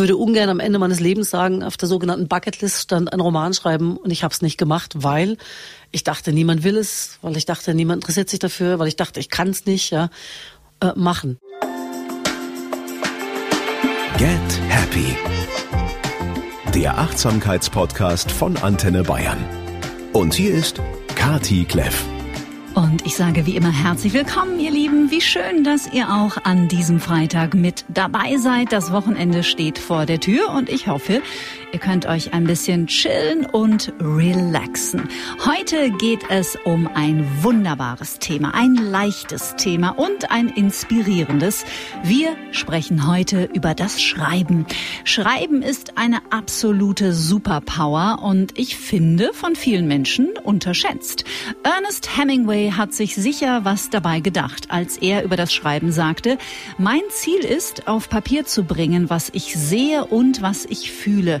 würde ungern am Ende meines Lebens sagen, auf der sogenannten Bucketlist stand ein Roman schreiben und ich habe es nicht gemacht, weil ich dachte, niemand will es, weil ich dachte, niemand interessiert sich dafür, weil ich dachte, ich kann es nicht, ja, äh, machen. Get Happy. Der Achtsamkeitspodcast von Antenne Bayern. Und hier ist Kati Kleff. Und ich sage wie immer herzlich willkommen, ihr Lieben. Wie schön, dass ihr auch an diesem Freitag mit dabei seid. Das Wochenende steht vor der Tür und ich hoffe, Ihr könnt euch ein bisschen chillen und relaxen. Heute geht es um ein wunderbares Thema, ein leichtes Thema und ein inspirierendes. Wir sprechen heute über das Schreiben. Schreiben ist eine absolute Superpower und ich finde von vielen Menschen unterschätzt. Ernest Hemingway hat sich sicher was dabei gedacht, als er über das Schreiben sagte, mein Ziel ist, auf Papier zu bringen, was ich sehe und was ich fühle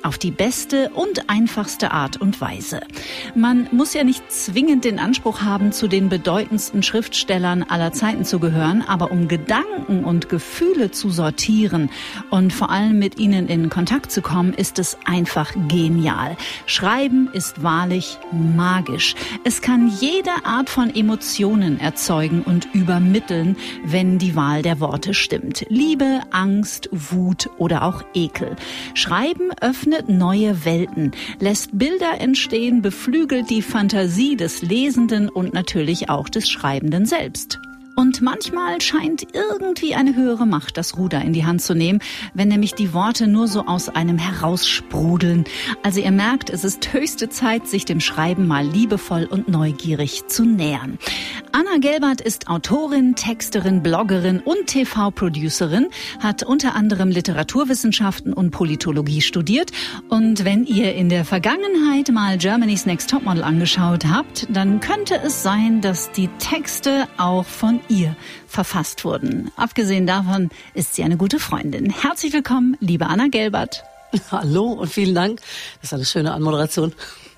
auf die beste und einfachste Art und Weise. Man muss ja nicht zwingend den Anspruch haben, zu den bedeutendsten Schriftstellern aller Zeiten zu gehören, aber um Gedanken und Gefühle zu sortieren und vor allem mit ihnen in Kontakt zu kommen, ist es einfach genial. Schreiben ist wahrlich magisch. Es kann jede Art von Emotionen erzeugen und übermitteln, wenn die Wahl der Worte stimmt. Liebe, Angst, Wut oder auch Ekel. Schreiben öffnet neue Welten, lässt Bilder entstehen, beflügelt die Fantasie des Lesenden und natürlich auch des Schreibenden selbst. Und manchmal scheint irgendwie eine höhere Macht das Ruder in die Hand zu nehmen, wenn nämlich die Worte nur so aus einem heraussprudeln. Also ihr merkt, es ist höchste Zeit, sich dem Schreiben mal liebevoll und neugierig zu nähern. Anna Gelbert ist Autorin, Texterin, Bloggerin und TV-Producerin, hat unter anderem Literaturwissenschaften und Politologie studiert. Und wenn ihr in der Vergangenheit mal Germany's Next Topmodel angeschaut habt, dann könnte es sein, dass die Texte auch von ihr verfasst wurden. Abgesehen davon ist sie eine gute Freundin. Herzlich willkommen, liebe Anna Gelbert. Hallo und vielen Dank. Das ist eine schöne Anmoderation.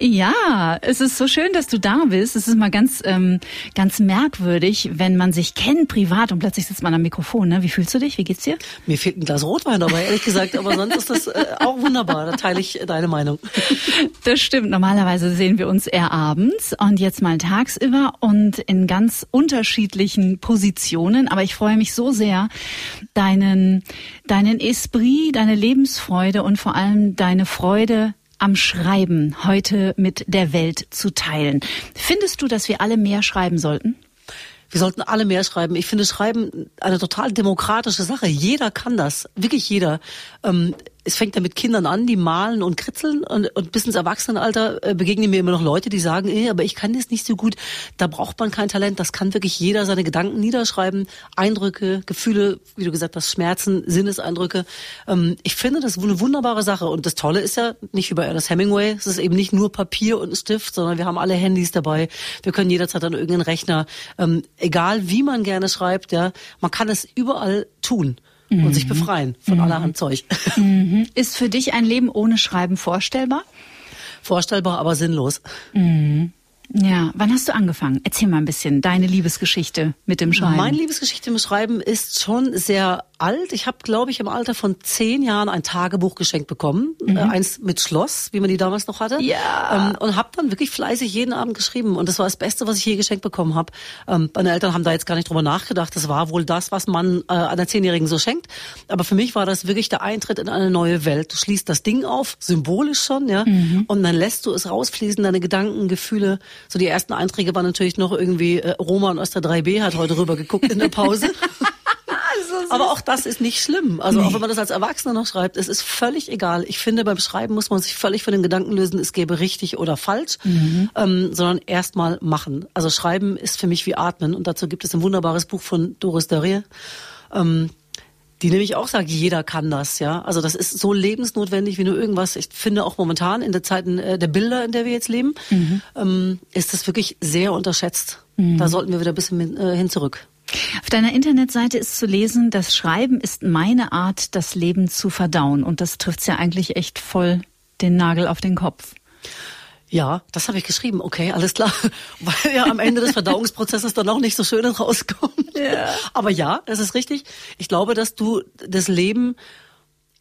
Ja, es ist so schön, dass du da bist. Es ist mal ganz, ähm, ganz merkwürdig, wenn man sich kennt privat und plötzlich sitzt man am Mikrofon. Ne? Wie fühlst du dich? Wie geht's dir? Mir fehlt ein Glas Rotwein dabei, ehrlich gesagt. Aber sonst ist das äh, auch wunderbar. Da teile ich deine Meinung. Das stimmt. Normalerweise sehen wir uns eher abends und jetzt mal tagsüber und in ganz unterschiedlichen Positionen. Aber ich freue mich so sehr, deinen, deinen Esprit, deine Lebensfreude und vor allem deine Freude am Schreiben heute mit der Welt zu teilen. Findest du, dass wir alle mehr schreiben sollten? Wir sollten alle mehr schreiben. Ich finde Schreiben eine total demokratische Sache. Jeder kann das, wirklich jeder. Ähm, es fängt ja mit Kindern an, die malen und kritzeln und, und bis ins Erwachsenenalter äh, begegnen mir immer noch Leute, die sagen, eh, aber ich kann das nicht so gut. Da braucht man kein Talent. Das kann wirklich jeder seine Gedanken niederschreiben, Eindrücke, Gefühle, wie du gesagt hast, Schmerzen, Sinneseindrücke. Ähm, ich finde das eine wunderbare Sache. Und das Tolle ist ja nicht über Ernest Hemingway. Es ist eben nicht nur Papier und Stift, sondern wir haben alle Handys dabei. Wir können jederzeit an irgendeinen Rechner. Ähm, egal wie man gerne schreibt, ja, man kann es überall tun mhm. und sich befreien von mhm. allerhand Zeug. Mhm. Ist für dich ein Leben ohne Schreiben vorstellbar? Vorstellbar, aber sinnlos. Mhm. Ja, wann hast du angefangen? Erzähl mal ein bisschen deine Liebesgeschichte mit dem Schreiben. Meine Liebesgeschichte mit Schreiben ist schon sehr alt. Ich habe, glaube ich, im Alter von zehn Jahren ein Tagebuch geschenkt bekommen, mhm. äh, eins mit Schloss, wie man die damals noch hatte. Ja. Ähm, und habe dann wirklich fleißig jeden Abend geschrieben. Und das war das Beste, was ich je geschenkt bekommen habe. Ähm, meine Eltern haben da jetzt gar nicht drüber nachgedacht. Das war wohl das, was man äh, einer Zehnjährigen so schenkt. Aber für mich war das wirklich der Eintritt in eine neue Welt. Du schließt das Ding auf, symbolisch schon, ja, mhm. und dann lässt du es rausfließen, deine Gedanken, Gefühle. So die ersten Einträge waren natürlich noch irgendwie äh, Roman aus der 3B hat heute rüber geguckt in der Pause. Aber auch das ist nicht schlimm. Also nee. auch wenn man das als Erwachsener noch schreibt, es ist völlig egal. Ich finde, beim Schreiben muss man sich völlig von den Gedanken lösen, es gäbe richtig oder falsch, mhm. ähm, sondern erstmal machen. Also Schreiben ist für mich wie Atmen und dazu gibt es ein wunderbares Buch von Doris Darrier. Ähm, die nämlich auch sagt, jeder kann das, ja. Also das ist so lebensnotwendig wie nur irgendwas. Ich finde auch momentan in der Zeit äh, der Bilder, in der wir jetzt leben, mhm. ähm, ist das wirklich sehr unterschätzt. Mhm. Da sollten wir wieder ein bisschen äh, hin zurück. Auf deiner Internetseite ist zu lesen, das Schreiben ist meine Art, das Leben zu verdauen. Und das trifft ja eigentlich echt voll den Nagel auf den Kopf. Ja, das habe ich geschrieben. Okay, alles klar. Weil ja am Ende des Verdauungsprozesses dann auch nicht so schön rauskommt. Ja. Aber ja, das ist richtig. Ich glaube, dass du das Leben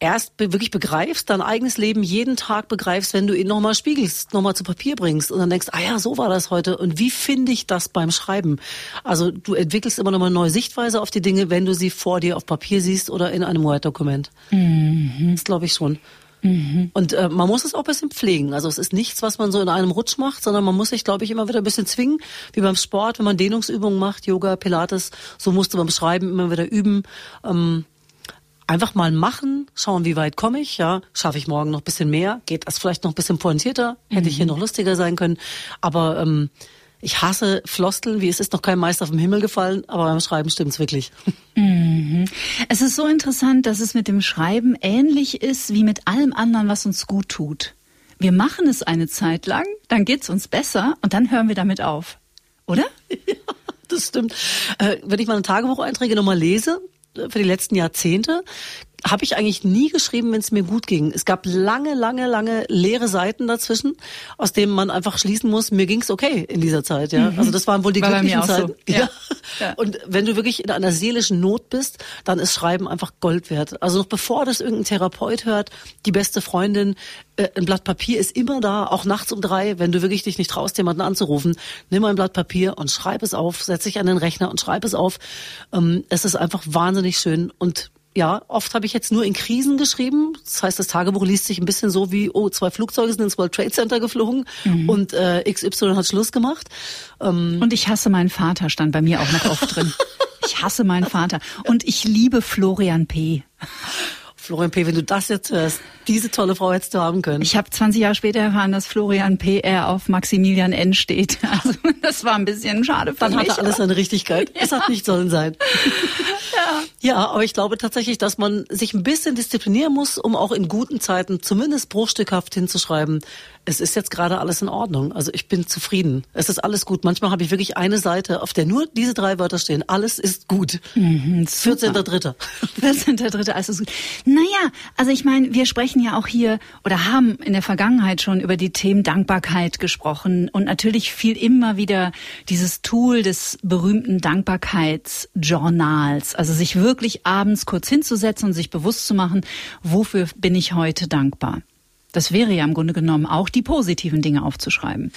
erst be wirklich begreifst, dein eigenes Leben jeden Tag begreifst, wenn du ihn nochmal spiegelst, nochmal zu Papier bringst und dann denkst, ah ja, so war das heute und wie finde ich das beim Schreiben? Also du entwickelst immer nochmal eine neue Sichtweise auf die Dinge, wenn du sie vor dir auf Papier siehst oder in einem Word-Dokument. Mhm. Das glaube ich schon. Mhm. Und äh, man muss es auch ein bisschen pflegen. Also es ist nichts, was man so in einem Rutsch macht, sondern man muss sich, glaube ich, immer wieder ein bisschen zwingen, wie beim Sport, wenn man Dehnungsübungen macht, Yoga, Pilates, so musst du beim Schreiben immer wieder üben. Ähm, einfach mal machen, schauen, wie weit komme ich, ja, schaffe ich morgen noch ein bisschen mehr, geht das vielleicht noch ein bisschen pointierter, hätte mhm. ich hier mhm. noch lustiger sein können, aber ähm, ich hasse Floskeln, wie es ist noch kein Meister vom Himmel gefallen, aber beim Schreiben stimmt's wirklich. Mhm. Es ist so interessant, dass es mit dem Schreiben ähnlich ist wie mit allem anderen, was uns gut tut. Wir machen es eine Zeit lang, dann geht's uns besser und dann hören wir damit auf. Oder? Ja, das stimmt. Äh, wenn ich meine Tagebucheinträge nochmal lese, für die letzten Jahrzehnte, habe ich eigentlich nie geschrieben, wenn es mir gut ging. Es gab lange, lange, lange leere Seiten dazwischen, aus denen man einfach schließen muss, mir ging's okay in dieser Zeit. Ja, mhm. also das waren wohl die War glücklichen Zeiten. So. Ja. ja. Und wenn du wirklich in einer seelischen Not bist, dann ist Schreiben einfach Gold wert. Also noch bevor das irgendein Therapeut hört, die beste Freundin, äh, ein Blatt Papier ist immer da, auch nachts um drei, wenn du wirklich dich nicht traust, jemanden anzurufen, nimm ein Blatt Papier und schreib es auf, setz dich an den Rechner und schreib es auf. Ähm, es ist einfach wahnsinnig schön und ja, oft habe ich jetzt nur in Krisen geschrieben. Das heißt, das Tagebuch liest sich ein bisschen so wie, oh, zwei Flugzeuge sind ins World Trade Center geflogen mhm. und äh, XY hat Schluss gemacht. Ähm, und ich hasse meinen Vater, stand bei mir auch noch oft drin. Ich hasse meinen Vater. Und ich liebe Florian P. Florian P., wenn du das jetzt hörst, diese tolle Frau hättest du haben können. Ich habe 20 Jahre später erfahren, dass Florian P. R. auf Maximilian N. steht. Also das war ein bisschen schade für Dann mich. Dann hatte alles seine Richtigkeit. Ja. Es hat nicht sollen sein. Ja. ja, aber ich glaube tatsächlich, dass man sich ein bisschen disziplinieren muss, um auch in guten Zeiten zumindest bruchstückhaft hinzuschreiben, es ist jetzt gerade alles in Ordnung. Also ich bin zufrieden. Es ist alles gut. Manchmal habe ich wirklich eine Seite, auf der nur diese drei Wörter stehen. Alles ist gut. Mhm, 14.3. 14.3. Alles ist gut. Naja, also ich meine, wir sprechen ja auch hier oder haben in der Vergangenheit schon über die Themen Dankbarkeit gesprochen und natürlich fiel immer wieder dieses Tool des berühmten Dankbarkeitsjournals. Also sich wirklich abends kurz hinzusetzen und sich bewusst zu machen, wofür bin ich heute dankbar. Das wäre ja im Grunde genommen auch die positiven Dinge aufzuschreiben.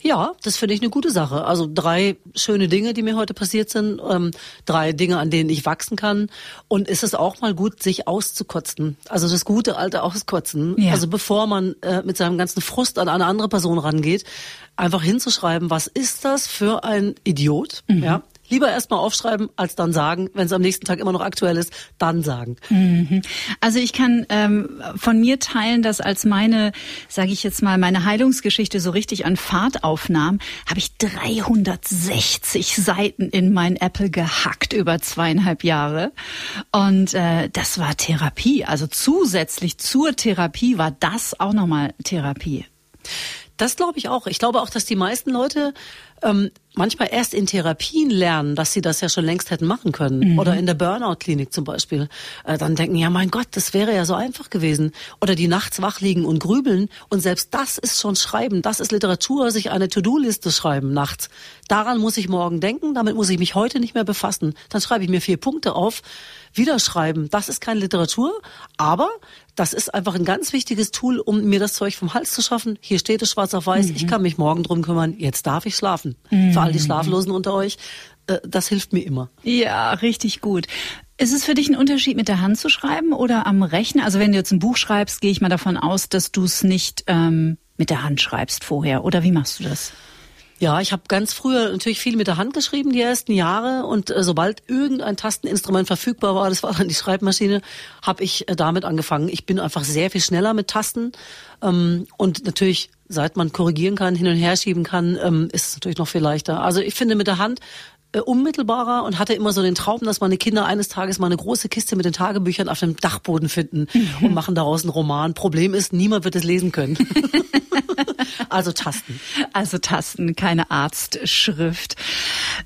Ja, das finde ich eine gute Sache. Also drei schöne Dinge, die mir heute passiert sind, ähm, drei Dinge, an denen ich wachsen kann. Und ist es auch mal gut, sich auszukotzen. Also das gute alte Auskotzen. Ja. Also bevor man äh, mit seinem ganzen Frust an eine andere Person rangeht, einfach hinzuschreiben, was ist das für ein Idiot? Mhm. Ja, Lieber erstmal aufschreiben, als dann sagen. Wenn es am nächsten Tag immer noch aktuell ist, dann sagen. Mhm. Also ich kann ähm, von mir teilen, dass als meine, sage ich jetzt mal, meine Heilungsgeschichte so richtig an Fahrt aufnahm, habe ich 360 Seiten in mein Apple gehackt über zweieinhalb Jahre. Und äh, das war Therapie. Also zusätzlich zur Therapie war das auch nochmal Therapie. Das glaube ich auch. Ich glaube auch, dass die meisten Leute ähm, manchmal erst in Therapien lernen, dass sie das ja schon längst hätten machen können. Mhm. Oder in der Burnout-Klinik zum Beispiel. Äh, dann denken, ja mein Gott, das wäre ja so einfach gewesen. Oder die nachts wach liegen und grübeln. Und selbst das ist schon Schreiben. Das ist Literatur, sich eine To-Do-Liste schreiben nachts. Daran muss ich morgen denken, damit muss ich mich heute nicht mehr befassen. Dann schreibe ich mir vier Punkte auf wieder schreiben. Das ist keine Literatur, aber das ist einfach ein ganz wichtiges Tool, um mir das Zeug vom Hals zu schaffen. Hier steht es schwarz auf weiß. Mhm. Ich kann mich morgen drum kümmern. Jetzt darf ich schlafen. Mhm. Für all die Schlaflosen unter euch, äh, das hilft mir immer. Ja, richtig gut. Ist es für dich ein Unterschied, mit der Hand zu schreiben oder am Rechner? Also wenn du jetzt ein Buch schreibst, gehe ich mal davon aus, dass du es nicht ähm, mit der Hand schreibst vorher. Oder wie machst du das? Ja, ich habe ganz früher natürlich viel mit der Hand geschrieben, die ersten Jahre. Und äh, sobald irgendein Tasteninstrument verfügbar war, das war dann die Schreibmaschine, habe ich äh, damit angefangen. Ich bin einfach sehr viel schneller mit Tasten. Ähm, und natürlich, seit man korrigieren kann, hin und her schieben kann, ähm, ist es natürlich noch viel leichter. Also ich finde mit der Hand äh, unmittelbarer und hatte immer so den Traum, dass meine Kinder eines Tages mal eine große Kiste mit den Tagebüchern auf dem Dachboden finden mhm. und machen daraus einen Roman. Problem ist, niemand wird es lesen können. also Tasten. Also Tasten, keine Arztschrift.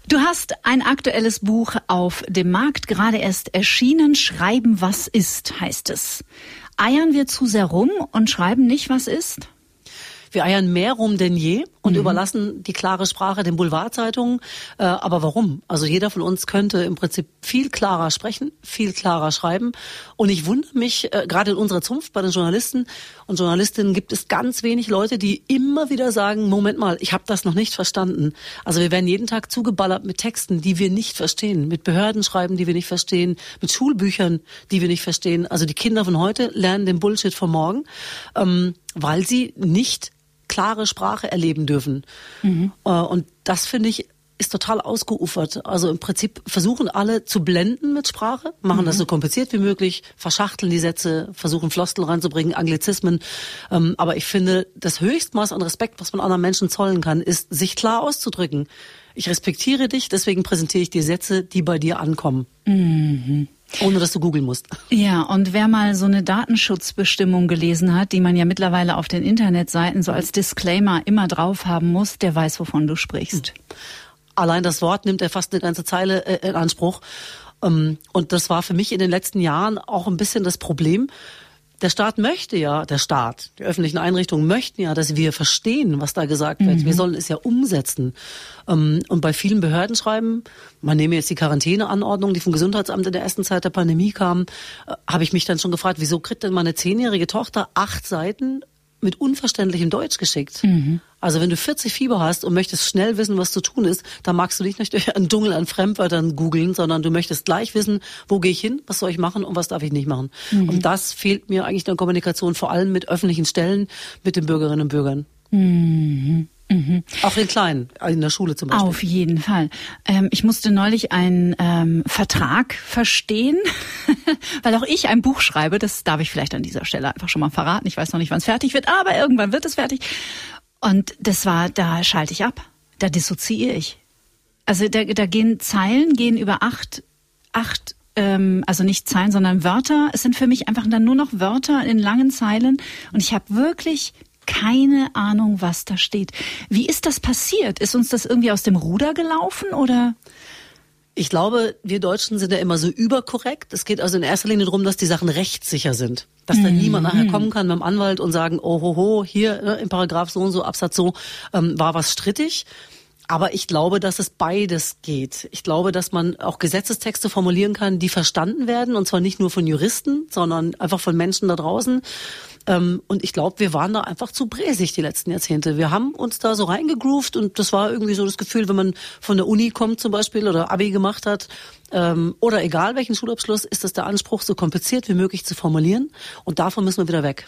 Du hast ein aktuelles Buch auf dem Markt, gerade erst erschienen. Schreiben, was ist, heißt es. Eiern wir zu sehr rum und schreiben nicht, was ist? Wir eiern mehr rum denn je und mhm. überlassen die klare Sprache den Boulevardzeitungen. Äh, aber warum? Also jeder von uns könnte im Prinzip viel klarer sprechen, viel klarer schreiben. Und ich wundere mich, äh, gerade in unserer Zunft bei den Journalisten und Journalistinnen gibt es ganz wenig Leute, die immer wieder sagen, Moment mal, ich habe das noch nicht verstanden. Also wir werden jeden Tag zugeballert mit Texten, die wir nicht verstehen, mit Behördenschreiben, die wir nicht verstehen, mit Schulbüchern, die wir nicht verstehen. Also die Kinder von heute lernen den Bullshit von morgen, ähm, weil sie nicht klare Sprache erleben dürfen. Mhm. Äh, und das finde ich ist total ausgeufert. Also im Prinzip versuchen alle zu blenden mit Sprache, machen mhm. das so kompliziert wie möglich, verschachteln die Sätze, versuchen Floskel reinzubringen, Anglizismen. Ähm, aber ich finde, das Höchstmaß an Respekt, was man anderen Menschen zollen kann, ist, sich klar auszudrücken. Ich respektiere dich, deswegen präsentiere ich dir Sätze, die bei dir ankommen. Mhm. Ohne dass du googeln musst. Ja, und wer mal so eine Datenschutzbestimmung gelesen hat, die man ja mittlerweile auf den Internetseiten so als Disclaimer immer drauf haben muss, der weiß, wovon du sprichst. Allein das Wort nimmt er fast eine ganze Zeile äh, in Anspruch. Ähm, und das war für mich in den letzten Jahren auch ein bisschen das Problem, der Staat möchte ja, der Staat, die öffentlichen Einrichtungen möchten ja, dass wir verstehen, was da gesagt wird. Mhm. Wir sollen es ja umsetzen. Ähm, und bei vielen Behördenschreiben, man nehme jetzt die Quarantäneanordnung, die vom Gesundheitsamt in der ersten Zeit der Pandemie kam, äh, habe ich mich dann schon gefragt, wieso kriegt denn meine zehnjährige Tochter acht Seiten mit unverständlichem Deutsch geschickt. Mhm. Also wenn du 40 Fieber hast und möchtest schnell wissen, was zu tun ist, dann magst du nicht durch einen Dschungel an Fremdwörtern googeln, sondern du möchtest gleich wissen, wo gehe ich hin, was soll ich machen und was darf ich nicht machen. Mhm. Und das fehlt mir eigentlich in der Kommunikation, vor allem mit öffentlichen Stellen, mit den Bürgerinnen und Bürgern. Mhm. Mhm. Auch in kleinen, in der Schule zum Beispiel. Auf jeden Fall. Ähm, ich musste neulich einen ähm, Vertrag verstehen, weil auch ich ein Buch schreibe. Das darf ich vielleicht an dieser Stelle einfach schon mal verraten. Ich weiß noch nicht, wann es fertig wird, aber irgendwann wird es fertig. Und das war, da schalte ich ab. Da dissoziiere ich. Also da, da gehen Zeilen, gehen über acht, acht ähm, also nicht Zeilen, sondern Wörter. Es sind für mich einfach dann nur noch Wörter in langen Zeilen. Und ich habe wirklich keine Ahnung, was da steht. Wie ist das passiert? Ist uns das irgendwie aus dem Ruder gelaufen oder? Ich glaube, wir Deutschen sind ja immer so überkorrekt. Es geht also in erster Linie darum, dass die Sachen rechtssicher sind. Dass dann mhm. niemand nachher kommen kann dem Anwalt und sagen, oh ho, ho hier ne, im Paragraph so und so, Absatz so, ähm, war was strittig. Aber ich glaube, dass es beides geht. Ich glaube, dass man auch Gesetzestexte formulieren kann, die verstanden werden, und zwar nicht nur von Juristen, sondern einfach von Menschen da draußen. Ähm, und ich glaube, wir waren da einfach zu bräsig die letzten Jahrzehnte. Wir haben uns da so reingegroovt und das war irgendwie so das Gefühl, wenn man von der Uni kommt zum Beispiel oder Abi gemacht hat, ähm, oder egal welchen Schulabschluss, ist das der Anspruch, so kompliziert wie möglich zu formulieren. Und davon müssen wir wieder weg.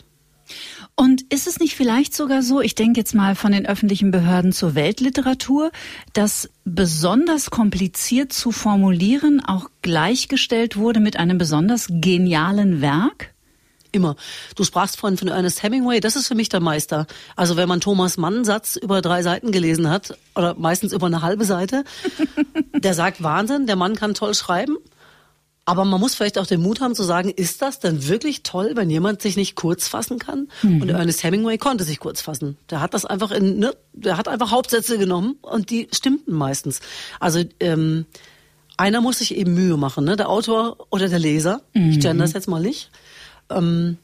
Und ist es nicht vielleicht sogar so, ich denke jetzt mal von den öffentlichen Behörden zur Weltliteratur, dass besonders kompliziert zu formulieren auch gleichgestellt wurde mit einem besonders genialen Werk? Immer. Du sprachst vorhin von Ernest Hemingway, das ist für mich der Meister. Also wenn man Thomas Mann Satz über drei Seiten gelesen hat, oder meistens über eine halbe Seite, der sagt Wahnsinn, der Mann kann toll schreiben. Aber man muss vielleicht auch den Mut haben zu sagen, ist das denn wirklich toll, wenn jemand sich nicht kurz fassen kann? Mhm. Und Ernest Hemingway konnte sich kurz fassen. Der hat das einfach in, ne, der hat einfach Hauptsätze genommen und die stimmten meistens. Also ähm, einer muss sich eben Mühe machen, ne? Der Autor oder der Leser. Mhm. Ich gender das jetzt mal nicht. Ähm,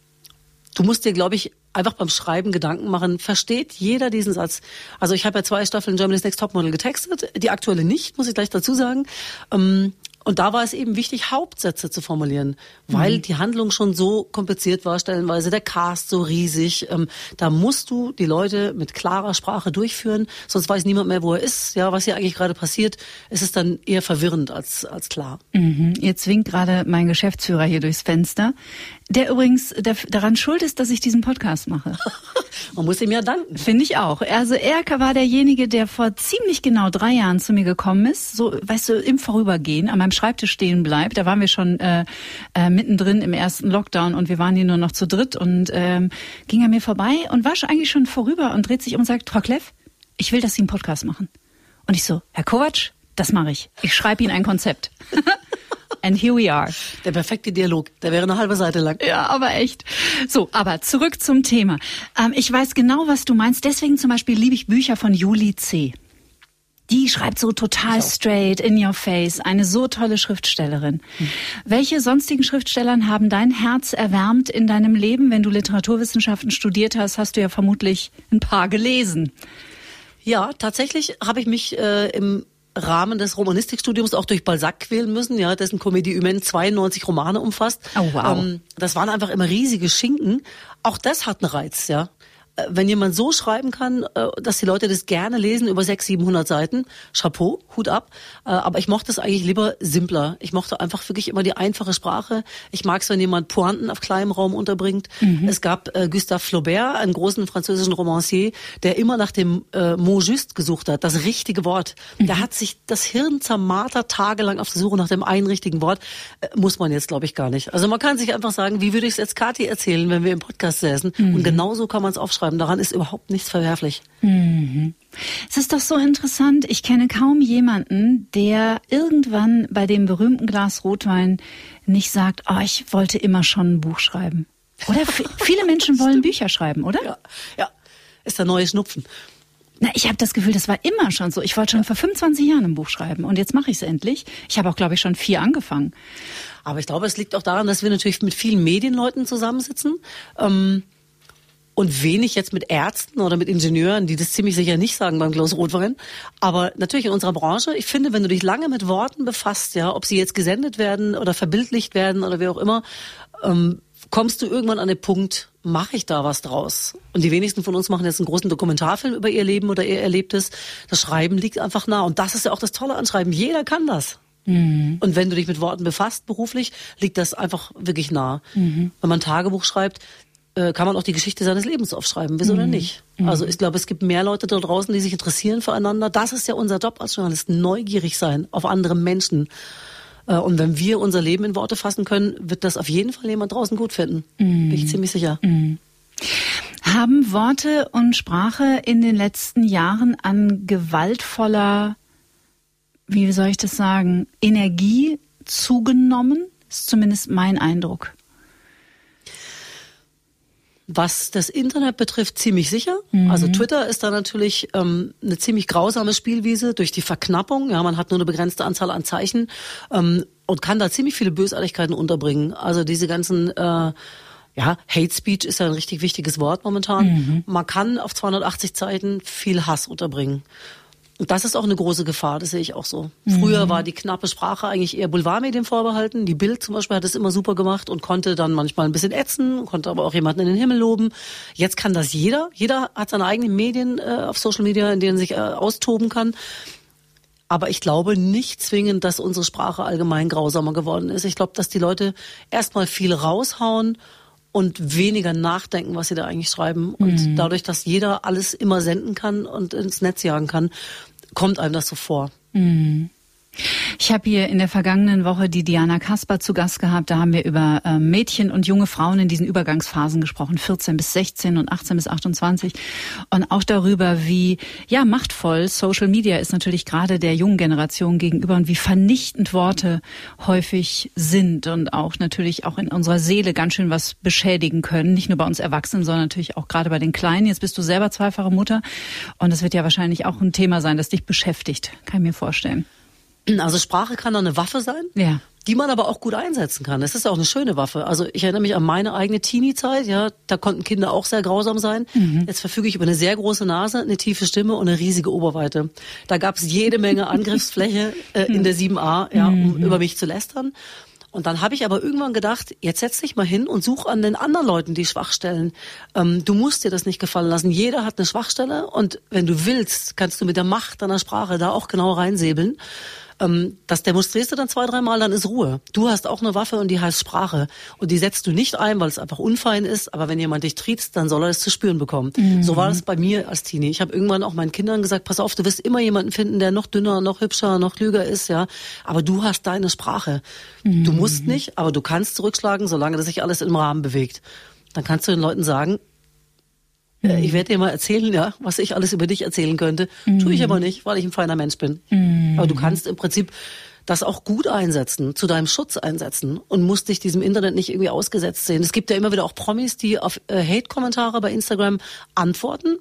du musst dir, glaube ich, einfach beim Schreiben Gedanken machen, versteht jeder diesen Satz? Also ich habe ja zwei Staffeln Germany's Next Topmodel getextet, die aktuelle nicht, muss ich gleich dazu sagen. Ähm, und da war es eben wichtig, Hauptsätze zu formulieren, weil mhm. die Handlung schon so kompliziert war, stellenweise der Cast so riesig. Ähm, da musst du die Leute mit klarer Sprache durchführen, sonst weiß niemand mehr, wo er ist, ja, was hier eigentlich gerade passiert. Es ist dann eher verwirrend als, als klar. Mhm. Jetzt winkt gerade mein Geschäftsführer hier durchs Fenster der übrigens daran schuld ist, dass ich diesen Podcast mache. Man muss ihm ja danken. Finde ich auch. Also er war derjenige, der vor ziemlich genau drei Jahren zu mir gekommen ist, so, weißt du, im Vorübergehen an meinem Schreibtisch stehen bleibt. Da waren wir schon äh, äh, mittendrin im ersten Lockdown und wir waren hier nur noch zu dritt und ähm, ging er mir vorbei und war schon eigentlich schon vorüber und dreht sich um und sagt, Frau Kleff, ich will, dass Sie einen Podcast machen. Und ich so, Herr Kovac, das mache ich. Ich schreibe Ihnen ein Konzept. And here we are. Der perfekte Dialog. Der wäre eine halbe Seite lang. Ja, aber echt. So, aber zurück zum Thema. Ähm, ich weiß genau, was du meinst. Deswegen zum Beispiel liebe ich Bücher von Julie C. Die schreibt so total straight in your face. Eine so tolle Schriftstellerin. Hm. Welche sonstigen Schriftstellern haben dein Herz erwärmt in deinem Leben? Wenn du Literaturwissenschaften studiert hast, hast du ja vermutlich ein paar gelesen. Ja, tatsächlich habe ich mich äh, im Rahmen des Romanistikstudiums auch durch Balzac quälen müssen, ja, dessen Comédie Humaine 92 Romane umfasst. Oh, wow. Ähm, das waren einfach immer riesige Schinken. Auch das hat einen Reiz, ja. Äh, wenn jemand so schreiben kann, äh, dass die Leute das gerne lesen über 600, 700 Seiten, Chapeau, Hut ab. Äh, aber ich mochte es eigentlich lieber simpler. Ich mochte einfach wirklich immer die einfache Sprache. Ich mag es, wenn jemand Pointen auf kleinem Raum unterbringt. Mhm. Es gab Gustave Flaubert, einen großen französischen Romancier, der immer nach dem mot juste gesucht hat, das richtige Wort. Mhm. Der hat sich das Hirn zermartert tagelang auf der Suche nach dem einen richtigen Wort. Muss man jetzt, glaube ich, gar nicht. Also man kann sich einfach sagen, wie würde ich es jetzt Kathi erzählen, wenn wir im Podcast säßen? Mhm. Und genauso kann man es aufschreiben schreiben. Daran ist überhaupt nichts verwerflich. Mhm. Es ist doch so interessant. Ich kenne kaum jemanden, der irgendwann bei dem berühmten Glas Rotwein nicht sagt, oh, ich wollte immer schon ein Buch schreiben. Oder viele Menschen wollen Bücher schreiben, oder? Ja, ja. Ist der neue Schnupfen. Na, ich habe das Gefühl, das war immer schon so. Ich wollte schon vor 25 Jahren ein Buch schreiben und jetzt mache ich es endlich. Ich habe auch, glaube ich, schon vier angefangen. Aber ich glaube, es liegt auch daran, dass wir natürlich mit vielen Medienleuten zusammensitzen. Ähm und wenig jetzt mit Ärzten oder mit Ingenieuren, die das ziemlich sicher nicht sagen beim Klaus Rotwein. Aber natürlich in unserer Branche, ich finde, wenn du dich lange mit Worten befasst, ja, ob sie jetzt gesendet werden oder verbildlicht werden oder wie auch immer, ähm, kommst du irgendwann an den Punkt, mache ich da was draus? Und die wenigsten von uns machen jetzt einen großen Dokumentarfilm über ihr Leben oder ihr Erlebtes. Das Schreiben liegt einfach nah. Und das ist ja auch das Tolle an Schreiben. Jeder kann das. Mhm. Und wenn du dich mit Worten befasst beruflich, liegt das einfach wirklich nah. Mhm. Wenn man ein Tagebuch schreibt, äh, kann man auch die Geschichte seines Lebens aufschreiben, wieso mhm. denn nicht? Mhm. Also ich glaube, es gibt mehr Leute da draußen, die sich interessieren füreinander. Das ist ja unser Job als Journalisten, neugierig sein auf andere Menschen. Äh, und wenn wir unser Leben in Worte fassen können, wird das auf jeden Fall jemand draußen gut finden. Mhm. Bin ich ziemlich sicher. Mhm. Haben Worte und Sprache in den letzten Jahren an gewaltvoller, wie soll ich das sagen, Energie zugenommen? Ist zumindest mein Eindruck. Was das Internet betrifft, ziemlich sicher. Mhm. Also Twitter ist da natürlich ähm, eine ziemlich grausame Spielwiese durch die Verknappung. Ja, man hat nur eine begrenzte Anzahl an Zeichen ähm, und kann da ziemlich viele Bösartigkeiten unterbringen. Also diese ganzen äh, ja, Hate Speech ist ja ein richtig wichtiges Wort momentan. Mhm. Man kann auf 280 Seiten viel Hass unterbringen. Und das ist auch eine große Gefahr, das sehe ich auch so. Früher mhm. war die knappe Sprache eigentlich eher Boulevardmedien vorbehalten. Die Bild zum Beispiel hat es immer super gemacht und konnte dann manchmal ein bisschen ätzen, konnte aber auch jemanden in den Himmel loben. Jetzt kann das jeder. Jeder hat seine eigenen Medien äh, auf Social Media, in denen er sich äh, austoben kann. Aber ich glaube nicht zwingend, dass unsere Sprache allgemein grausamer geworden ist. Ich glaube, dass die Leute erstmal viel raushauen und weniger nachdenken, was sie da eigentlich schreiben. Und mhm. dadurch, dass jeder alles immer senden kann und ins Netz jagen kann, kommt einem das so vor. Mhm. Ich habe hier in der vergangenen Woche die Diana Kasper zu Gast gehabt. Da haben wir über äh, Mädchen und junge Frauen in diesen Übergangsphasen gesprochen, 14 bis 16 und 18 bis 28. Und auch darüber, wie ja machtvoll Social Media ist natürlich gerade der jungen Generation gegenüber und wie vernichtend Worte häufig sind und auch natürlich auch in unserer Seele ganz schön was beschädigen können. Nicht nur bei uns Erwachsenen, sondern natürlich auch gerade bei den Kleinen. Jetzt bist du selber zweifache Mutter und das wird ja wahrscheinlich auch ein Thema sein, das dich beschäftigt. Kann ich mir vorstellen. Also Sprache kann doch eine Waffe sein. Ja die man aber auch gut einsetzen kann. Das ist auch eine schöne Waffe. Also ich erinnere mich an meine eigene Teenie-Zeit, ja, da konnten Kinder auch sehr grausam sein. Mhm. Jetzt verfüge ich über eine sehr große Nase, eine tiefe Stimme und eine riesige Oberweite. Da gab es jede Menge Angriffsfläche äh, in der 7a, ja, um mhm. über mich zu lästern. Und dann habe ich aber irgendwann gedacht, jetzt setz dich mal hin und such an den anderen Leuten die Schwachstellen. Ähm, du musst dir das nicht gefallen lassen. Jeder hat eine Schwachstelle und wenn du willst, kannst du mit der Macht deiner Sprache da auch genau reinsäbeln. Ähm, das demonstrierst du dann zwei, dreimal, dann ist Ruhe. Du hast auch eine Waffe und die heißt Sprache. Und die setzt du nicht ein, weil es einfach unfein ist, aber wenn jemand dich triezt, dann soll er es zu spüren bekommen. Mhm. So war das bei mir als Teenie. Ich habe irgendwann auch meinen Kindern gesagt, pass auf, du wirst immer jemanden finden, der noch dünner, noch hübscher, noch klüger ist, ja. Aber du hast deine Sprache. Mhm. Du musst nicht, aber du kannst zurückschlagen, solange das sich alles im Rahmen bewegt. Dann kannst du den Leuten sagen, äh, ich werde dir mal erzählen, ja, was ich alles über dich erzählen könnte. Mhm. Tue ich aber nicht, weil ich ein feiner Mensch bin. Mhm. Aber du kannst im Prinzip das auch gut einsetzen, zu deinem Schutz einsetzen und musst dich diesem Internet nicht irgendwie ausgesetzt sehen. Es gibt ja immer wieder auch Promis, die auf äh, Hate-Kommentare bei Instagram antworten.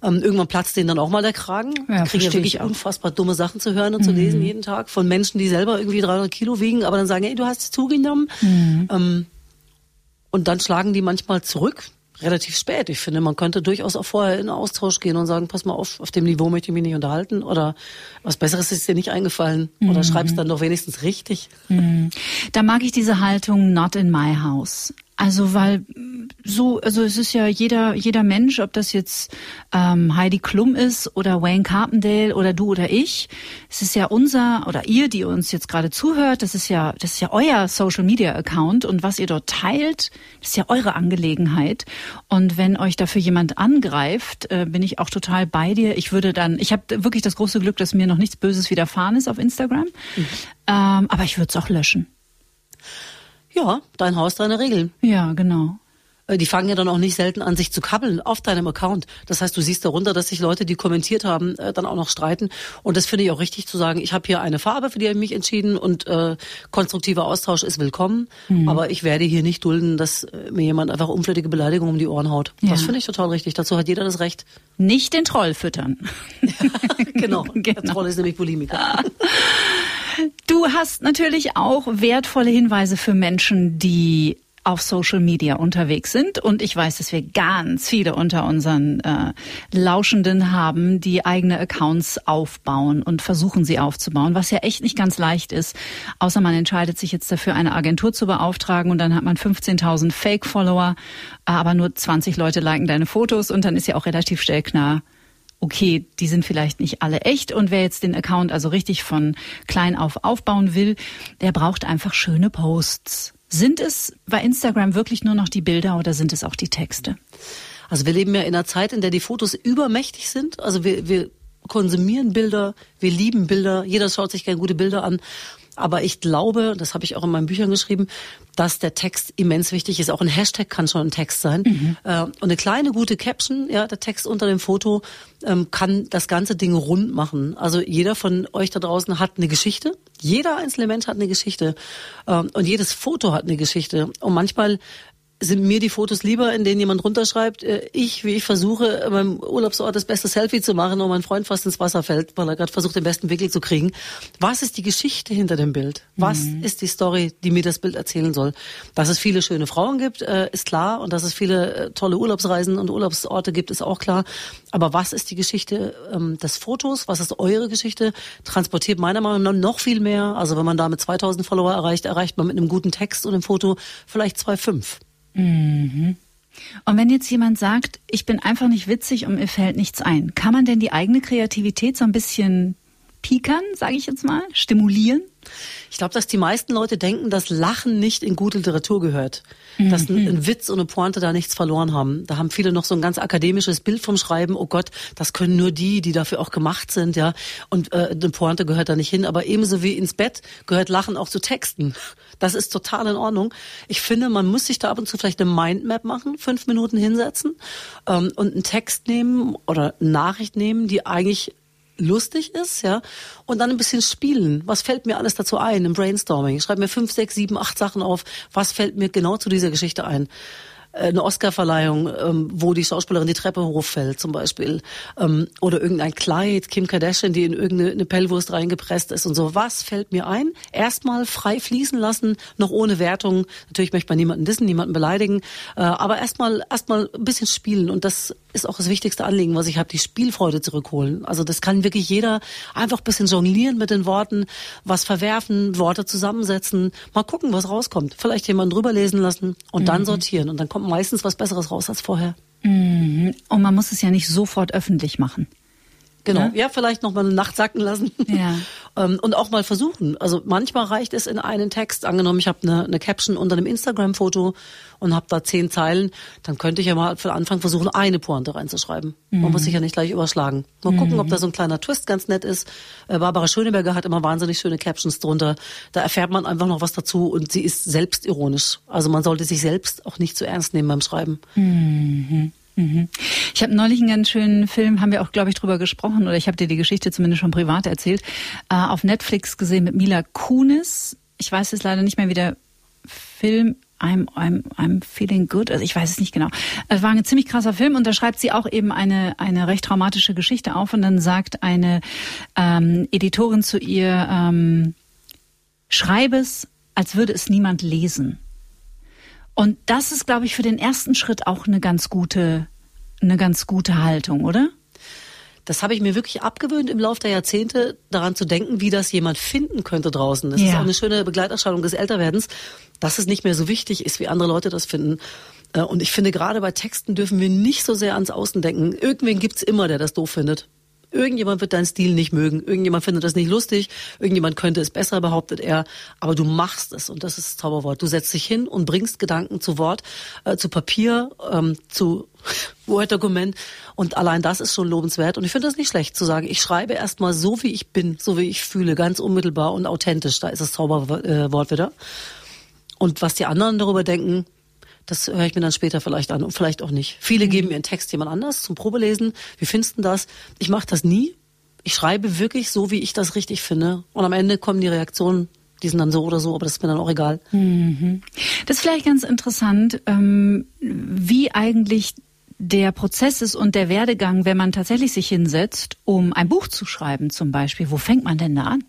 Ähm, irgendwann platzt denen dann auch mal der Kragen. Ja, kriegen ja wirklich unfassbar dumme Sachen zu hören und mhm. zu lesen jeden Tag von Menschen, die selber irgendwie 300 Kilo wiegen, aber dann sagen, ey, du hast zugenommen. Mhm. Ähm, und dann schlagen die manchmal zurück relativ spät. Ich finde, man könnte durchaus auch vorher in Austausch gehen und sagen, pass mal auf, auf dem Niveau möchte ich mich nicht unterhalten oder was Besseres ist dir nicht eingefallen mhm. oder schreibst dann doch wenigstens richtig. Mhm. Da mag ich diese Haltung not in my house. Also weil so, also es ist ja jeder jeder Mensch, ob das jetzt ähm, Heidi Klum ist oder Wayne Carpendale oder du oder ich, es ist ja unser oder ihr, die uns jetzt gerade zuhört, das ist ja das ist ja euer Social Media Account und was ihr dort teilt, das ist ja eure Angelegenheit. Und wenn euch dafür jemand angreift, äh, bin ich auch total bei dir. Ich würde dann, ich habe wirklich das große Glück, dass mir noch nichts Böses widerfahren ist auf Instagram, mhm. ähm, aber ich würde es auch löschen. Ja, dein Haus, deine Regeln. Ja, genau. Äh, die fangen ja dann auch nicht selten an, sich zu kabbeln auf deinem Account. Das heißt, du siehst darunter, dass sich Leute, die kommentiert haben, äh, dann auch noch streiten. Und das finde ich auch richtig zu sagen. Ich habe hier eine Farbe, für die ich mich entschieden und äh, konstruktiver Austausch ist willkommen. Mhm. Aber ich werde hier nicht dulden, dass äh, mir jemand einfach unflätige Beleidigungen um die Ohren haut. Ja. Das finde ich total richtig. Dazu hat jeder das Recht. Nicht den Troll füttern. genau. genau. Der Troll ist nämlich Bulimiker. Du hast natürlich auch wertvolle Hinweise für Menschen, die auf Social Media unterwegs sind. Und ich weiß, dass wir ganz viele unter unseren äh, Lauschenden haben, die eigene Accounts aufbauen und versuchen sie aufzubauen, was ja echt nicht ganz leicht ist. Außer man entscheidet sich jetzt dafür, eine Agentur zu beauftragen und dann hat man 15.000 Fake-Follower, aber nur 20 Leute liken deine Fotos und dann ist ja auch relativ schnell klar, okay, die sind vielleicht nicht alle echt und wer jetzt den Account also richtig von klein auf aufbauen will, der braucht einfach schöne Posts. Sind es bei Instagram wirklich nur noch die Bilder oder sind es auch die Texte? Also wir leben ja in einer Zeit, in der die Fotos übermächtig sind. Also wir, wir konsumieren Bilder, wir lieben Bilder, jeder schaut sich gerne gute Bilder an. Aber ich glaube, das habe ich auch in meinen Büchern geschrieben, dass der Text immens wichtig ist. Auch ein Hashtag kann schon ein Text sein. Mhm. Äh, und eine kleine gute Caption, ja, der Text unter dem Foto, ähm, kann das ganze Ding rund machen. Also jeder von euch da draußen hat eine Geschichte. Jeder einzelne Mensch hat eine Geschichte. Ähm, und jedes Foto hat eine Geschichte. Und manchmal sind mir die Fotos lieber, in denen jemand runterschreibt, äh, ich, wie ich versuche, beim Urlaubsort das beste Selfie zu machen und mein Freund fast ins Wasser fällt, weil er gerade versucht, den besten Winkel zu kriegen. Was ist die Geschichte hinter dem Bild? Was mhm. ist die Story, die mir das Bild erzählen soll? Dass es viele schöne Frauen gibt, äh, ist klar. Und dass es viele äh, tolle Urlaubsreisen und Urlaubsorte gibt, ist auch klar. Aber was ist die Geschichte ähm, des Fotos? Was ist eure Geschichte? Transportiert meiner Meinung nach noch viel mehr. Also wenn man da mit 2000 Follower erreicht, erreicht man mit einem guten Text und einem Foto vielleicht 2,5. Mhm. Und wenn jetzt jemand sagt, ich bin einfach nicht witzig und mir fällt nichts ein, kann man denn die eigene Kreativität so ein bisschen piekern, sage ich jetzt mal, stimulieren? Ich glaube, dass die meisten Leute denken, dass Lachen nicht in gute Literatur gehört. Mhm. Dass ein, ein, Witz und eine Pointe da nichts verloren haben. Da haben viele noch so ein ganz akademisches Bild vom Schreiben. Oh Gott, das können nur die, die dafür auch gemacht sind, ja. Und äh, eine Pointe gehört da nicht hin. Aber ebenso wie ins Bett gehört Lachen auch zu Texten. Das ist total in Ordnung. Ich finde, man muss sich da ab und zu vielleicht eine Mindmap machen, fünf Minuten hinsetzen ähm, und einen Text nehmen oder eine Nachricht nehmen, die eigentlich lustig ist, ja, und dann ein bisschen spielen. Was fällt mir alles dazu ein im Brainstorming? Ich schreibe mir fünf, sechs, sieben, acht Sachen auf. Was fällt mir genau zu dieser Geschichte ein? eine Oscarverleihung, ähm, wo die Schauspielerin die Treppe hochfällt zum Beispiel. Ähm, oder irgendein Kleid, Kim Kardashian, die in irgendeine Pellwurst reingepresst ist und so. Was fällt mir ein? Erstmal frei fließen lassen, noch ohne Wertung. Natürlich möchte man niemanden dissen, niemanden beleidigen. Äh, aber erstmal erstmal ein bisschen spielen. Und das ist auch das wichtigste Anliegen, was ich habe, die Spielfreude zurückholen. Also das kann wirklich jeder einfach ein bisschen jonglieren mit den Worten, was verwerfen, Worte zusammensetzen, mal gucken, was rauskommt. Vielleicht jemanden drüber lesen lassen und mhm. dann sortieren. Und dann kommt meistens was Besseres raus als vorher. Mhm. Und man muss es ja nicht sofort öffentlich machen. Genau, ja, ja vielleicht noch mal eine Nacht sacken lassen ja. Ähm, und auch mal versuchen. Also manchmal reicht es in einen Text. Angenommen, ich habe eine, eine Caption unter einem Instagram-Foto und habe da zehn Zeilen, dann könnte ich ja mal für Anfang versuchen, eine Pointe reinzuschreiben. Mhm. Man muss sich ja nicht gleich überschlagen. Mal gucken, mhm. ob da so ein kleiner Twist ganz nett ist. Äh, Barbara Schöneberger hat immer wahnsinnig schöne Captions drunter. Da erfährt man einfach noch was dazu und sie ist selbstironisch. Also man sollte sich selbst auch nicht zu ernst nehmen beim Schreiben. Mhm. Mhm. Ich habe neulich einen ganz schönen Film, haben wir auch, glaube ich, drüber gesprochen, oder ich habe dir die Geschichte zumindest schon privat erzählt, äh, auf Netflix gesehen mit Mila Kunis. Ich weiß jetzt leider nicht mehr, wie der Film I'm, I'm, I'm feeling good. Also ich weiß es nicht genau. Es war ein ziemlich krasser Film und da schreibt sie auch eben eine, eine recht traumatische Geschichte auf und dann sagt eine ähm, Editorin zu ihr, ähm, schreib es, als würde es niemand lesen. Und das ist, glaube ich, für den ersten Schritt auch eine ganz gute, eine ganz gute Haltung, oder? Das habe ich mir wirklich abgewöhnt im Laufe der Jahrzehnte, daran zu denken, wie das jemand finden könnte draußen. Das ja. ist auch eine schöne Begleiterscheinung des Älterwerdens, dass es nicht mehr so wichtig ist, wie andere Leute das finden. Äh, und ich finde, gerade bei Texten dürfen wir nicht so sehr ans Außen denken. Irgendwen gibt's immer, der das doof findet. Irgendjemand wird deinen Stil nicht mögen. Irgendjemand findet das nicht lustig. Irgendjemand könnte es besser, behauptet er. Aber du machst es und das ist das Zauberwort. Du setzt dich hin und bringst Gedanken zu Wort, äh, zu Papier, ähm, zu Word-Dokument. Und allein das ist schon lobenswert. Und ich finde das nicht schlecht zu sagen, ich schreibe erstmal so, wie ich bin, so wie ich fühle, ganz unmittelbar und authentisch. Da ist das Zauberwort äh, wieder. Und was die anderen darüber denken, das höre ich mir dann später vielleicht an und vielleicht auch nicht. Viele mhm. geben ihren Text jemand anders zum Probelesen. Wie findest du das? Ich mache das nie. Ich schreibe wirklich so, wie ich das richtig finde. Und am Ende kommen die Reaktionen die sind dann so oder so, aber das ist mir dann auch egal. Mhm. Das ist vielleicht ganz interessant, ähm, wie eigentlich der Prozess ist und der Werdegang, wenn man tatsächlich sich hinsetzt, um ein Buch zu schreiben zum Beispiel. Wo fängt man denn da an?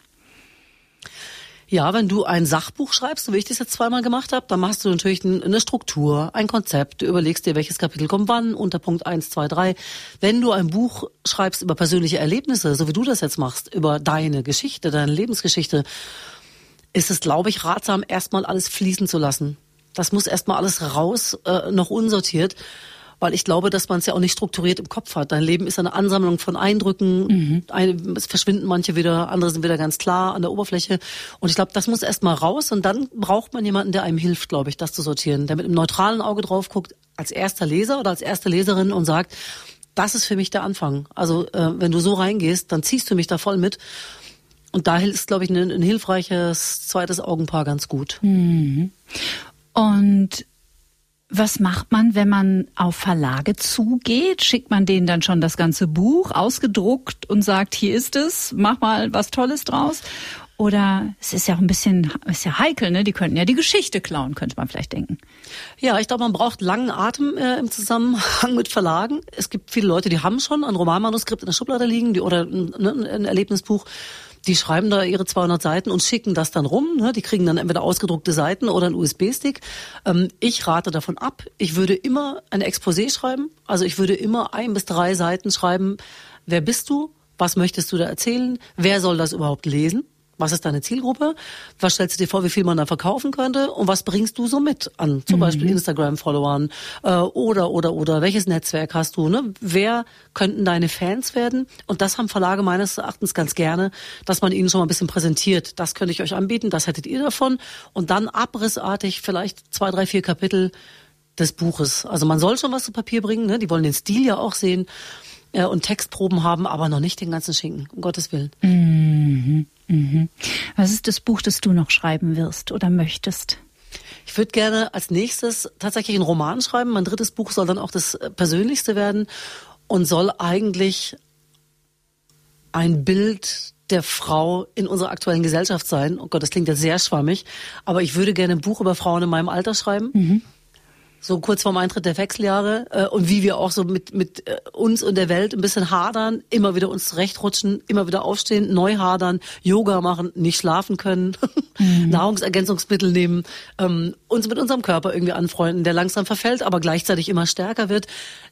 Ja, wenn du ein Sachbuch schreibst, so wie ich das jetzt zweimal gemacht habe, dann machst du natürlich eine Struktur, ein Konzept. Du überlegst dir, welches Kapitel kommt wann, unter Punkt 1, 2, 3. Wenn du ein Buch schreibst über persönliche Erlebnisse, so wie du das jetzt machst, über deine Geschichte, deine Lebensgeschichte, ist es, glaube ich, ratsam, erstmal alles fließen zu lassen. Das muss erstmal alles raus, äh, noch unsortiert weil ich glaube, dass man es ja auch nicht strukturiert im Kopf hat. Dein Leben ist eine Ansammlung von Eindrücken, mhm. Ein, es verschwinden manche wieder, andere sind wieder ganz klar an der Oberfläche. Und ich glaube, das muss erst mal raus und dann braucht man jemanden, der einem hilft, glaube ich, das zu sortieren, der mit einem neutralen Auge drauf guckt, als erster Leser oder als erste Leserin und sagt, das ist für mich der Anfang. Also äh, wenn du so reingehst, dann ziehst du mich da voll mit. Und da ist, glaube ich, ein, ein hilfreiches zweites Augenpaar ganz gut. Mhm. Und was macht man, wenn man auf Verlage zugeht? Schickt man denen dann schon das ganze Buch ausgedruckt und sagt, hier ist es, mach mal was Tolles draus? Oder es ist ja auch ein bisschen, ist ja heikel, ne? Die könnten ja die Geschichte klauen, könnte man vielleicht denken. Ja, ich glaube, man braucht langen Atem äh, im Zusammenhang mit Verlagen. Es gibt viele Leute, die haben schon ein Romanmanuskript in der Schublade liegen, die, oder ein, ein Erlebnisbuch die schreiben da ihre 200 Seiten und schicken das dann rum. Ne? Die kriegen dann entweder ausgedruckte Seiten oder einen USB-Stick. Ähm, ich rate davon ab. Ich würde immer ein Exposé schreiben. Also ich würde immer ein bis drei Seiten schreiben. Wer bist du? Was möchtest du da erzählen? Wer soll das überhaupt lesen? Was ist deine Zielgruppe? Was stellst du dir vor, wie viel man da verkaufen könnte? Und was bringst du so mit an? Zum mhm. Beispiel Instagram-Followern äh, oder, oder, oder. Welches Netzwerk hast du? Ne? Wer könnten deine Fans werden? Und das haben Verlage meines Erachtens ganz gerne, dass man ihnen schon mal ein bisschen präsentiert. Das könnte ich euch anbieten, das hättet ihr davon. Und dann abrissartig vielleicht zwei, drei, vier Kapitel des Buches. Also man soll schon was zu Papier bringen. Ne? Die wollen den Stil ja auch sehen äh, und Textproben haben, aber noch nicht den ganzen Schinken, um Gottes Willen. Mhm. Mhm. Was ist das Buch, das du noch schreiben wirst oder möchtest? Ich würde gerne als nächstes tatsächlich einen Roman schreiben. Mein drittes Buch soll dann auch das äh, Persönlichste werden und soll eigentlich ein Bild der Frau in unserer aktuellen Gesellschaft sein. Oh Gott, das klingt ja sehr schwammig, aber ich würde gerne ein Buch über Frauen in meinem Alter schreiben. Mhm so kurz vorm Eintritt der Wechseljahre äh, und wie wir auch so mit mit äh, uns und der Welt ein bisschen hadern, immer wieder uns zurechtrutschen, immer wieder aufstehen, neu hadern, Yoga machen, nicht schlafen können, mhm. Nahrungsergänzungsmittel nehmen, ähm, uns mit unserem Körper irgendwie anfreunden, der langsam verfällt, aber gleichzeitig immer stärker wird.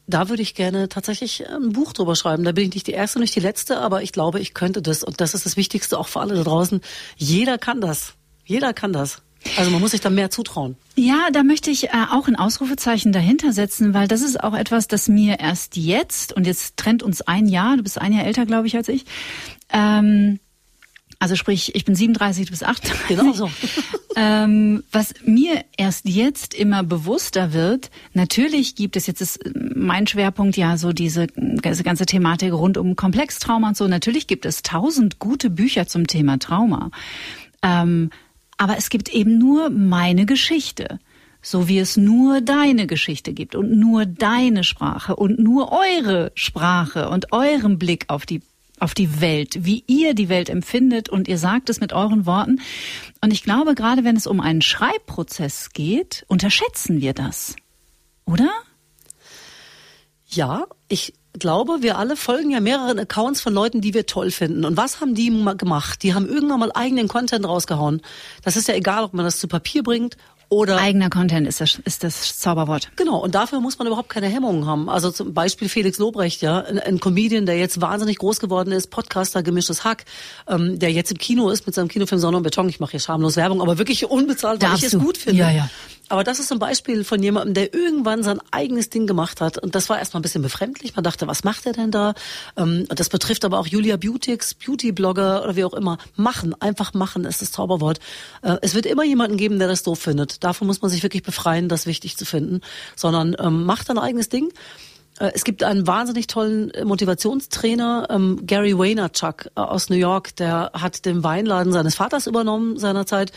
Da würde ich gerne tatsächlich ein Buch drüber schreiben. Da bin ich nicht die erste, nicht die letzte, aber ich glaube, ich könnte das und das ist das Wichtigste auch für alle da draußen. Jeder kann das. Jeder kann das. Also man muss sich da mehr zutrauen. Ja, da möchte ich äh, auch ein Ausrufezeichen dahinter setzen, weil das ist auch etwas, das mir erst jetzt, und jetzt trennt uns ein Jahr, du bist ein Jahr älter, glaube ich, als ich, ähm, also sprich, ich bin 37, du bist 38. Genau so. ähm, was mir erst jetzt immer bewusster wird, natürlich gibt es jetzt ist mein Schwerpunkt ja so diese, diese ganze Thematik rund um Komplextrauma und so. Natürlich gibt es tausend gute Bücher zum Thema Trauma. Ähm, aber es gibt eben nur meine Geschichte, so wie es nur deine Geschichte gibt und nur deine Sprache und nur eure Sprache und euren Blick auf die auf die Welt, wie ihr die Welt empfindet und ihr sagt es mit euren Worten. Und ich glaube, gerade wenn es um einen Schreibprozess geht, unterschätzen wir das. Oder? Ja, ich glaube, wir alle folgen ja mehreren Accounts von Leuten, die wir toll finden. Und was haben die gemacht? Die haben irgendwann mal eigenen Content rausgehauen. Das ist ja egal, ob man das zu Papier bringt Oder eigener Content ist das, ist das Zauberwort. Genau, und dafür muss man überhaupt keine Hemmungen haben. Also zum Beispiel Felix Lobrecht, ja, ein, ein Comedian, der jetzt wahnsinnig groß geworden ist, Podcaster, gemischtes Hack, ähm, der jetzt im Kino ist mit seinem Kinofilm Sonne und Beton. Ich mache hier schamlos Werbung, aber wirklich unbezahlt, weil Darfst ich es gut finde. Ja, ja. Aber das ist ein Beispiel von jemandem, der irgendwann sein eigenes Ding gemacht hat. Und das war erstmal ein bisschen befremdlich. Man dachte, was macht er denn da? Ähm, das betrifft aber auch Julia Beautix, Beauty-Blogger oder wie auch immer. Machen, einfach machen ist das Zauberwort. Äh, es wird immer jemanden geben, der das doof findet. Davon muss man sich wirklich befreien, das wichtig zu finden. Sondern ähm, macht ein eigenes Ding. Äh, es gibt einen wahnsinnig tollen Motivationstrainer, ähm, Gary Vaynerchuk aus New York, der hat den Weinladen seines Vaters übernommen seinerzeit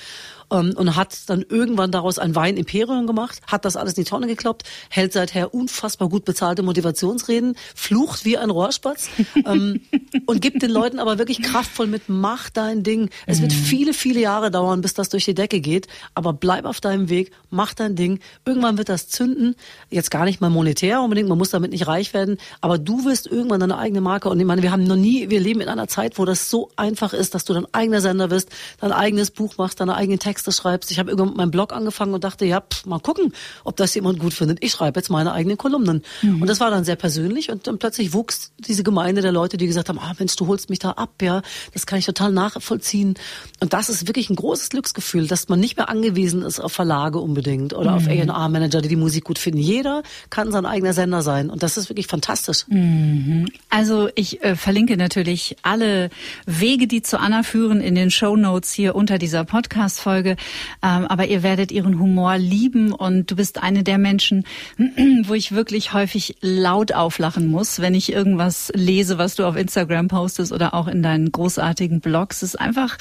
ähm, und hat dann irgendwann daraus ein Wein-Imperium gemacht, hat das alles in die Tonne gekloppt, hält seither unfassbar gut bezahlte Motivationsreden, flucht wie ein Rohrspatz ähm, und gibt den Leuten aber wirklich kraftvoll mit, mach dein Ding. Es wird mhm. viele, viele Jahre dauern, bis das durch die Decke geht, aber bleib auf deinem Weg, mach dein Ding. Irgendwann wird das zünden, jetzt gar nicht mal monetär unbedingt, man muss damit nicht reich werden, aber du wirst irgendwann deine eigene Marke und ich meine, wir haben noch nie, wir leben in einer Zeit, wo das so einfach ist, dass du dein eigener Sender wirst, dein eigenes Buch machst, deine eigenen Texte Texte schreibst. Ich habe irgendwann mit meinem Blog angefangen und dachte, ja, pff, mal gucken, ob das jemand gut findet. Ich schreibe jetzt meine eigenen Kolumnen. Mhm. Und das war dann sehr persönlich und dann plötzlich wuchs diese Gemeinde der Leute, die gesagt haben, ah Mensch, du holst mich da ab, ja, das kann ich total nachvollziehen. Und das ist wirklich ein großes Glücksgefühl, dass man nicht mehr angewiesen ist auf Verlage unbedingt oder mhm. auf A&R-Manager, die die Musik gut finden. Jeder kann sein eigener Sender sein und das ist wirklich fantastisch. Mhm. Also ich äh, verlinke natürlich alle Wege, die zu Anna führen, in den Show Notes hier unter dieser Podcast-Folge. Folge. Ähm, aber ihr werdet ihren Humor lieben und du bist eine der Menschen, wo ich wirklich häufig laut auflachen muss, wenn ich irgendwas lese, was du auf Instagram postest oder auch in deinen großartigen Blogs. Es ist einfach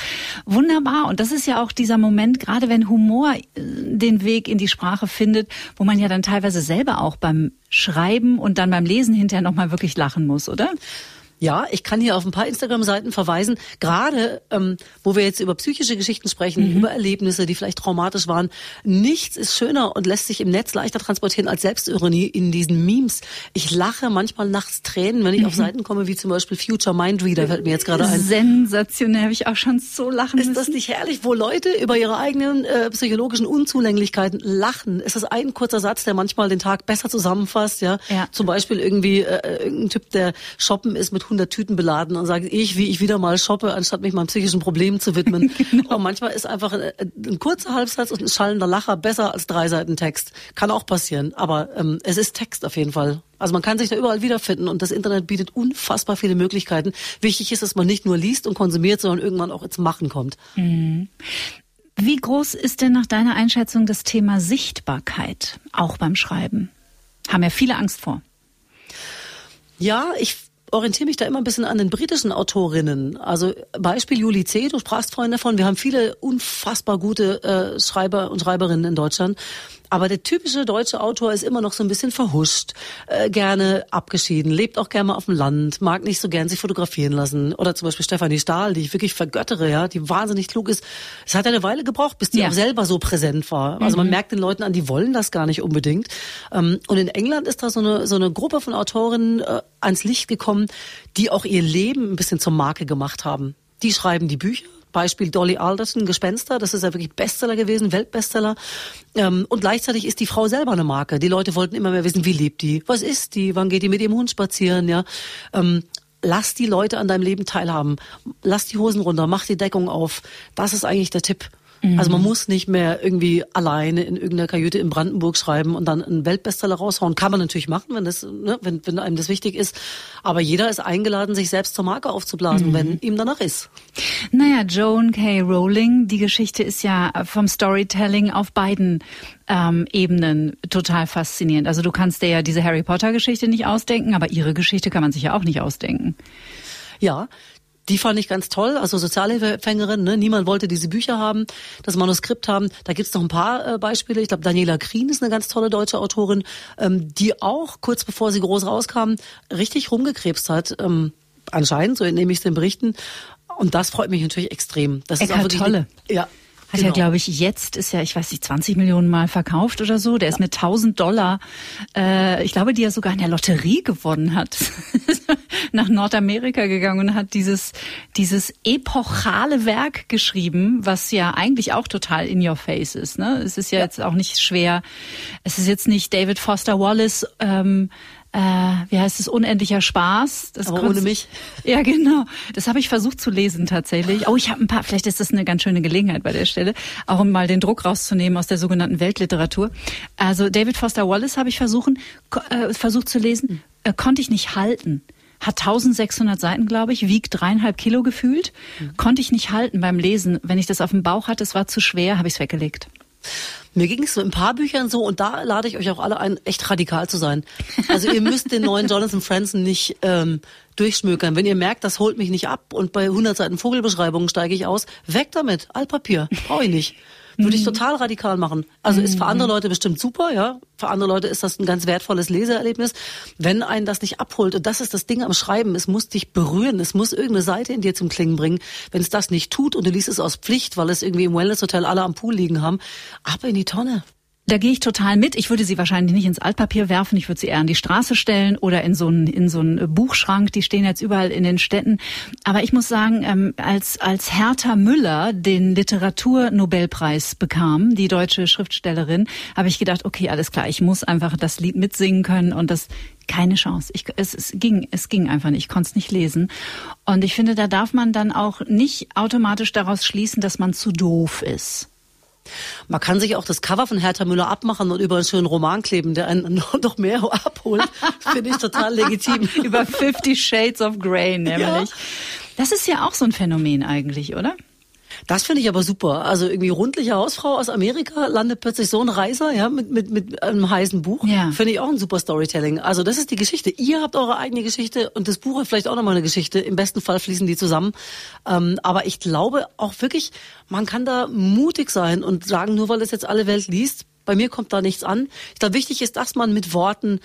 wunderbar. Und das ist ja auch dieser Moment, gerade wenn Humor äh, den Weg in die Sprache findet, wo man ja dann teilweise selber auch beim Schreiben und dann beim Lesen hinterher nochmal wirklich lachen muss, oder? Ja, ich kann hier auf ein paar Instagram-Seiten verweisen, gerade ähm, wo wir jetzt über psychische Geschichten sprechen, mhm. über Erlebnisse, die vielleicht traumatisch waren. Nichts ist schöner und lässt sich im Netz leichter transportieren als Selbstironie in diesen Memes. Ich lache manchmal nachts Tränen, wenn ich mhm. auf Seiten komme, wie zum Beispiel Future Mind Reader, fällt mir jetzt gerade ein. Sensationell, habe ich auch schon so lachen Ist müssen. das nicht herrlich, wo Leute über ihre eigenen äh, psychologischen Unzulänglichkeiten lachen? Ist das ein kurzer Satz, der manchmal den Tag besser zusammenfasst? Ja, ja. zum Beispiel irgendwie äh, irgendein Typ, der shoppen ist mit 100 Tüten beladen und sage ich, wie ich wieder mal shoppe, anstatt mich meinen psychischen Problemen zu widmen. genau. Aber manchmal ist einfach ein, ein, kurzer Halbsatz und ein schallender Lacher besser als drei Seiten Text. Kann auch passieren, aber ähm, es ist Text auf jeden Fall. Also man kann sich da überall wiederfinden und das Internet bietet unfassbar viele Möglichkeiten. Wichtig ist, dass man nicht nur liest und konsumiert, sondern irgendwann auch ins Machen kommt. Mhm. Wie groß ist denn nach deiner Einschätzung das Thema Sichtbarkeit, auch beim Schreiben? Haben ja viele Angst vor. Ja, ich orientiere mich da immer ein bisschen an den britischen Autorinnen. Also Beispiel Julie C., du sprachst vorhin davon, wir haben viele unfassbar gute äh, Schreiber und Schreiberinnen in Deutschland. Aber der typische deutsche Autor ist immer noch so ein bisschen verhuscht, äh, gerne abgeschieden, lebt auch gerne mal auf dem Land, mag nicht so gern sich fotografieren lassen. Oder zum Beispiel Stefanie Stahl, die ich wirklich vergöttere, ja, die wahnsinnig klug ist. Es hat eine Weile gebraucht, bis die ja. auch selber so präsent war. Also man mhm. merkt den Leuten an, die wollen das gar nicht unbedingt. Ähm, und in England ist da so eine, so eine Gruppe von Autorinnen äh, ans Licht gekommen, die auch ihr Leben ein bisschen zur Marke gemacht haben. Die schreiben die Bücher, Beispiel Dolly Alderton, Gespenster, das ist ja wirklich Bestseller gewesen, Weltbestseller. Ähm, und gleichzeitig ist die Frau selber eine Marke. Die Leute wollten immer mehr wissen, wie lebt die, was ist die, wann geht die mit ihrem Hund spazieren, ja. Ähm, lass die Leute an deinem Leben teilhaben. Lass die Hosen runter, mach die Deckung auf. Das ist eigentlich der Tipp. Mhm. Also man muss nicht mehr irgendwie alleine in irgendeiner Kajüte in Brandenburg schreiben und dann einen Weltbestseller raushauen. Kann man natürlich machen, wenn das, ne, wenn, wenn einem das wichtig ist. Aber jeder ist eingeladen, sich selbst zur Marke aufzublasen, mhm. wenn ihm danach ist. Naja, Joan K. Rowling, die Geschichte ist ja vom Storytelling auf beiden ähm, Ebenen total faszinierend. Also du kannst dir ja diese Harry Potter Geschichte nicht ausdenken, aber ihre Geschichte kann man sich ja auch nicht ausdenken. Ja, die fand ich ganz toll, also Sozialhilfeempfängerin, ne? niemand wollte diese Bücher haben, das Manuskript haben. Da gibt's noch ein paar äh, Beispiele. Ich glaube, Daniela Krien ist eine ganz tolle deutsche Autorin, ähm, die auch kurz bevor sie groß rauskam, richtig rumgekrebst hat. Ähm, anscheinend, so entnehme ich es den Berichten. Und das freut mich natürlich extrem. Das Eckhart ist auch wirklich, Tolle. Ja, hat genau. ja, glaube ich, jetzt ist ja, ich weiß nicht, 20 Millionen Mal verkauft oder so. Der ja. ist mit 1000 Dollar, äh, ich glaube, die er sogar in der Lotterie gewonnen hat. nach Nordamerika gegangen und hat dieses, dieses epochale Werk geschrieben, was ja eigentlich auch total in your face ist. Ne? Es ist ja, ja. jetzt auch nicht schwer. Es ist jetzt nicht David Foster Wallace, ähm, äh, wie heißt es, unendlicher Spaß. Das Aber ohne mich. Ja, genau. Das habe ich versucht zu lesen tatsächlich. Oh, ich habe ein paar, vielleicht ist das eine ganz schöne Gelegenheit bei der Stelle, auch um mal den Druck rauszunehmen aus der sogenannten Weltliteratur. Also David Foster Wallace habe ich versuchen, äh, versucht zu lesen, äh, konnte ich nicht halten hat 1600 Seiten, glaube ich, wiegt dreieinhalb Kilo gefühlt. Mhm. Konnte ich nicht halten beim Lesen. Wenn ich das auf dem Bauch hatte, es war zu schwer, habe ich es weggelegt. Mir ging es so ein paar Büchern so und da lade ich euch auch alle ein, echt radikal zu sein. Also ihr müsst den neuen Jonathan Franzen nicht ähm, durchschmökern. Wenn ihr merkt, das holt mich nicht ab und bei 100 Seiten Vogelbeschreibungen steige ich aus, weg damit. Altpapier, brauche ich nicht. Würde ich mhm. total radikal machen. Also ist für andere mhm. Leute bestimmt super, ja. Für andere Leute ist das ein ganz wertvolles Leseerlebnis. Wenn einen das nicht abholt, und das ist das Ding am Schreiben, es muss dich berühren, es muss irgendeine Seite in dir zum Klingen bringen. Wenn es das nicht tut und du liest es aus Pflicht, weil es irgendwie im Wellness-Hotel alle am Pool liegen haben, ab in die Tonne. Da gehe ich total mit. Ich würde sie wahrscheinlich nicht ins Altpapier werfen. Ich würde sie eher an die Straße stellen oder in so einen, in so einen Buchschrank. Die stehen jetzt überall in den Städten. Aber ich muss sagen, ähm, als, als Hertha Müller den Literaturnobelpreis bekam, die deutsche Schriftstellerin, habe ich gedacht, okay, alles klar, ich muss einfach das Lied mitsingen können und das keine Chance. Ich, es, es ging, es ging einfach nicht. Ich konnte es nicht lesen. Und ich finde, da darf man dann auch nicht automatisch daraus schließen, dass man zu doof ist. Man kann sich auch das Cover von Hertha Müller abmachen und über einen schönen Roman kleben, der einen noch mehr abholt. Finde ich total legitim. über Fifty Shades of Grey nämlich. Ja. Das ist ja auch so ein Phänomen eigentlich, oder? Das finde ich aber super. Also irgendwie rundliche Hausfrau aus Amerika landet plötzlich so ein Reiser, ja, mit, mit, mit einem heißen Buch. Ja. Finde ich auch ein super Storytelling. Also das ist die Geschichte. Ihr habt eure eigene Geschichte und das Buch hat vielleicht auch nochmal eine Geschichte. Im besten Fall fließen die zusammen. Ähm, aber ich glaube auch wirklich, man kann da mutig sein und sagen, nur weil es jetzt alle Welt liest, bei mir kommt da nichts an. Ich glaube, wichtig ist, dass man mit Worten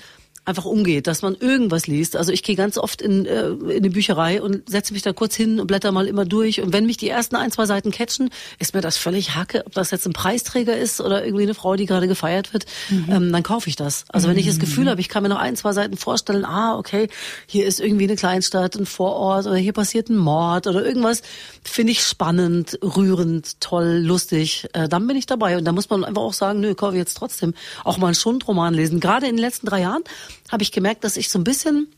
einfach umgeht, dass man irgendwas liest. Also ich gehe ganz oft in, äh, in die Bücherei und setze mich da kurz hin und blätter mal immer durch. Und wenn mich die ersten ein, zwei Seiten catchen, ist mir das völlig hacke, ob das jetzt ein Preisträger ist oder irgendwie eine Frau, die gerade gefeiert wird, mhm. ähm, dann kaufe ich das. Also wenn ich das Gefühl mhm. habe, ich kann mir noch ein, zwei Seiten vorstellen, ah, okay, hier ist irgendwie eine Kleinstadt, ein Vorort oder hier passiert ein Mord oder irgendwas, finde ich spannend, rührend, toll, lustig, äh, dann bin ich dabei. Und da muss man einfach auch sagen, nö, kaufe ich jetzt trotzdem auch mal einen Schundroman lesen. Gerade in den letzten drei Jahren habe ich gemerkt, dass ich so ein bisschen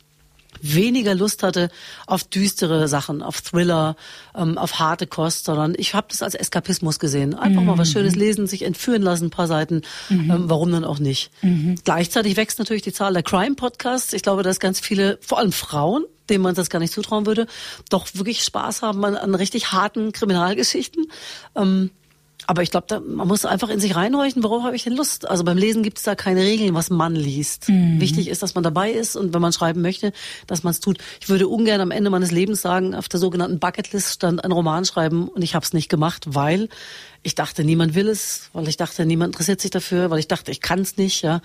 weniger Lust hatte auf düstere Sachen, auf Thriller, ähm, auf harte Kost, sondern ich habe das als Eskapismus gesehen. Einfach mhm. mal was Schönes mhm. lesen, sich entführen lassen, ein paar Seiten. Mhm. Ähm, warum dann auch nicht? Mhm. Gleichzeitig wächst natürlich die Zahl der Crime-Podcasts. Ich glaube, dass ganz viele, vor allem Frauen, denen man das gar nicht zutrauen würde, doch wirklich Spaß haben an, an richtig harten Kriminalgeschichten. Ähm, aber ich glaube, man muss einfach in sich reinhorchen, worauf habe ich denn Lust? Also beim Lesen gibt es da keine Regeln, was man liest. Mhm. Wichtig ist, dass man dabei ist und wenn man schreiben möchte, dass man es tut. Ich würde ungern am Ende meines Lebens sagen, auf der sogenannten Bucketlist stand ein Roman schreiben und ich habe es nicht gemacht, weil ich dachte, niemand will es, weil ich dachte, niemand interessiert sich dafür, weil ich dachte, ich kann es nicht. Ja,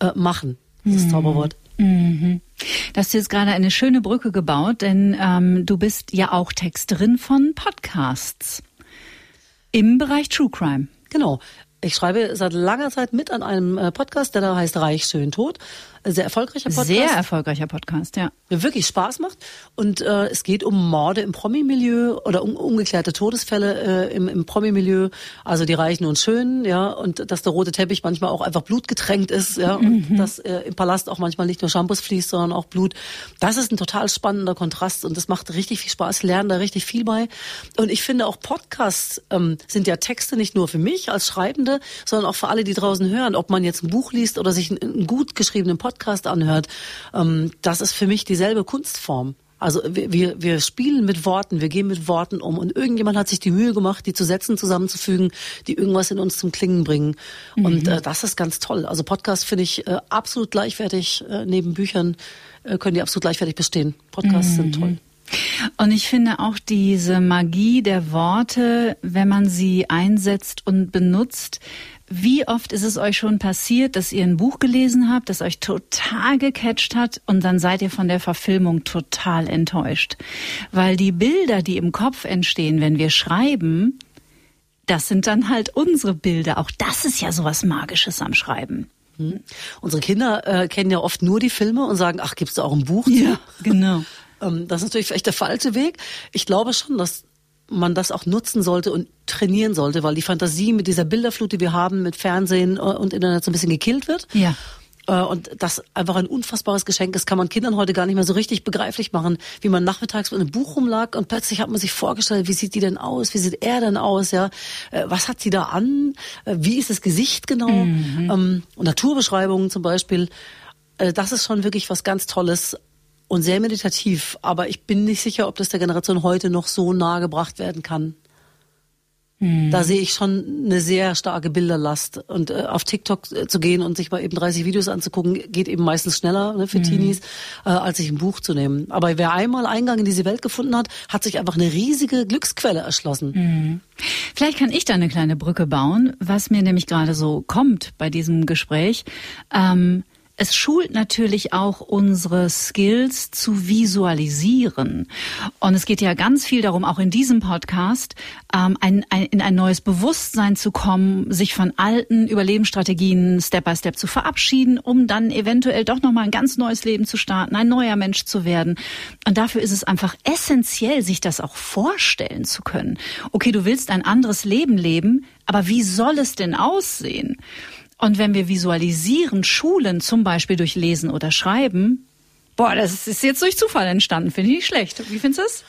äh, machen. Das ist mhm. Zauberwort. Mhm. Du hast jetzt gerade eine schöne Brücke gebaut, denn ähm, du bist ja auch Texterin von Podcasts. Im Bereich True Crime. Genau. Ich schreibe seit langer Zeit mit an einem äh, Podcast, der da heißt Reich, Schön, Tot. Sehr erfolgreicher Podcast. Sehr erfolgreicher Podcast, ja. Der wirklich Spaß macht. Und äh, es geht um Morde im Promi-Milieu oder um ungeklärte Todesfälle äh, im, im Promi-Milieu. Also die Reichen und Schönen, ja. Und dass der rote Teppich manchmal auch einfach blutgetränkt ist, ja. Und mhm. dass äh, im Palast auch manchmal nicht nur Shampoos fließt, sondern auch Blut. Das ist ein total spannender Kontrast und das macht richtig viel Spaß. Ich lerne da richtig viel bei. Und ich finde auch Podcasts ähm, sind ja Texte nicht nur für mich als Schreibende, sondern auch für alle, die draußen hören. Ob man jetzt ein Buch liest oder sich einen, einen gut geschriebenen Podcast Podcast anhört, ähm, das ist für mich dieselbe Kunstform. Also wir, wir spielen mit Worten, wir gehen mit Worten um und irgendjemand hat sich die Mühe gemacht, die zu Sätzen zusammenzufügen, die irgendwas in uns zum Klingen bringen. Mhm. Und äh, das ist ganz toll. Also Podcast finde ich äh, absolut gleichwertig, äh, neben Büchern äh, können die absolut gleichwertig bestehen. Podcasts mhm. sind toll. Und ich finde auch diese Magie der Worte, wenn man sie einsetzt und benutzt, wie oft ist es euch schon passiert, dass ihr ein Buch gelesen habt, das euch total gecatcht hat und dann seid ihr von der Verfilmung total enttäuscht? Weil die Bilder, die im Kopf entstehen, wenn wir schreiben, das sind dann halt unsere Bilder. Auch das ist ja sowas Magisches am Schreiben. Hm. Unsere Kinder äh, kennen ja oft nur die Filme und sagen, ach, gibt's da auch ein Buch? Ja, genau. Ähm, das ist natürlich vielleicht der falsche Weg. Ich glaube schon, dass man das auch nutzen sollte und trainieren sollte, weil die Fantasie mit dieser Bilderflut, die wir haben, mit Fernsehen äh, und Internet so ein bisschen gekillt wird. Ja. Äh, und das einfach ein unfassbares Geschenk ist, kann man Kindern heute gar nicht mehr so richtig begreiflich machen, wie man nachmittags mit einem Buch rumlag und plötzlich hat man sich vorgestellt, wie sieht die denn aus, wie sieht er denn aus, ja, äh, was hat sie da an, wie ist das Gesicht genau, mhm. Ähm, Naturbeschreibungen zum Beispiel, das ist schon wirklich was ganz Tolles, und sehr meditativ. Aber ich bin nicht sicher, ob das der Generation heute noch so nahe gebracht werden kann. Hm. Da sehe ich schon eine sehr starke Bilderlast. Und äh, auf TikTok äh, zu gehen und sich mal eben 30 Videos anzugucken, geht eben meistens schneller ne, für hm. Teenies, äh, als sich ein Buch zu nehmen. Aber wer einmal Eingang in diese Welt gefunden hat, hat sich einfach eine riesige Glücksquelle erschlossen. Hm. Vielleicht kann ich da eine kleine Brücke bauen, was mir nämlich gerade so kommt bei diesem Gespräch. Ähm, es schult natürlich auch unsere Skills zu visualisieren. Und es geht ja ganz viel darum, auch in diesem Podcast, ähm, ein, ein, in ein neues Bewusstsein zu kommen, sich von alten Überlebensstrategien Step by Step zu verabschieden, um dann eventuell doch nochmal ein ganz neues Leben zu starten, ein neuer Mensch zu werden. Und dafür ist es einfach essentiell, sich das auch vorstellen zu können. Okay, du willst ein anderes Leben leben, aber wie soll es denn aussehen? Und wenn wir visualisieren, schulen, zum Beispiel durch Lesen oder Schreiben, boah, das ist jetzt durch Zufall entstanden, finde ich nicht schlecht. Wie findest du es?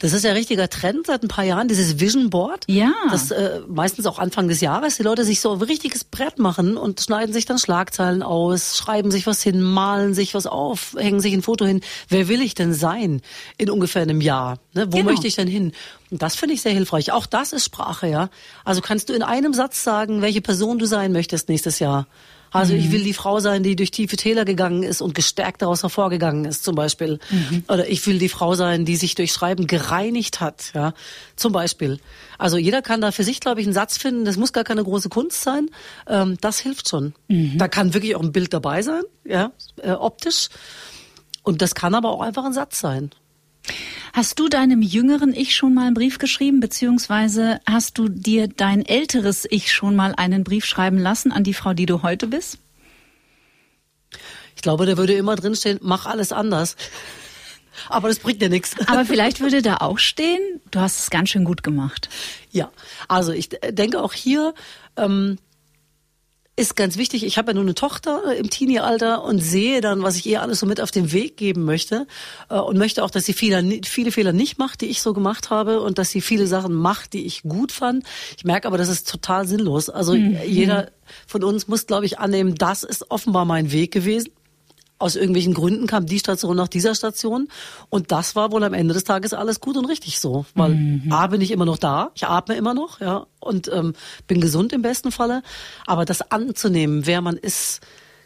Das ist ja richtiger Trend seit ein paar Jahren, dieses Vision Board. Ja. Das äh, meistens auch Anfang des Jahres die Leute sich so ein richtiges Brett machen und schneiden sich dann Schlagzeilen aus, schreiben sich was hin, malen sich was auf, hängen sich ein Foto hin. Wer will ich denn sein in ungefähr einem Jahr? Ne? Wo genau. möchte ich denn hin? Und das finde ich sehr hilfreich. Auch das ist Sprache, ja. Also kannst du in einem Satz sagen, welche Person du sein möchtest nächstes Jahr. Also mhm. ich will die Frau sein, die durch tiefe Täler gegangen ist und gestärkt daraus hervorgegangen ist, zum Beispiel. Mhm. Oder ich will die Frau sein, die sich durch Schreiben gereinigt hat, ja, zum Beispiel. Also jeder kann da für sich, glaube ich, einen Satz finden. Das muss gar keine große Kunst sein. Ähm, das hilft schon. Mhm. Da kann wirklich auch ein Bild dabei sein, ja, äh, optisch. Und das kann aber auch einfach ein Satz sein. Hast du deinem jüngeren Ich schon mal einen Brief geschrieben, beziehungsweise hast du dir dein älteres Ich schon mal einen Brief schreiben lassen an die Frau, die du heute bist? Ich glaube, da würde immer drinstehen, mach alles anders. Aber das bringt ja nichts. Aber vielleicht würde da auch stehen, du hast es ganz schön gut gemacht. Ja, also ich denke auch hier, ähm, ist ganz wichtig. Ich habe ja nur eine Tochter äh, im Teenie-Alter und sehe dann, was ich ihr alles so mit auf den Weg geben möchte äh, und möchte auch, dass sie viele, viele Fehler nicht macht, die ich so gemacht habe und dass sie viele Sachen macht, die ich gut fand. Ich merke aber, das ist total sinnlos. Also mhm. jeder von uns muss, glaube ich, annehmen, das ist offenbar mein Weg gewesen aus irgendwelchen Gründen kam die Station nach dieser Station. Und das war wohl am Ende des Tages alles gut und richtig so, weil mhm. A bin ich immer noch da, ich atme immer noch, ja. Und ähm, bin gesund im besten Falle, aber das anzunehmen, wer man ist,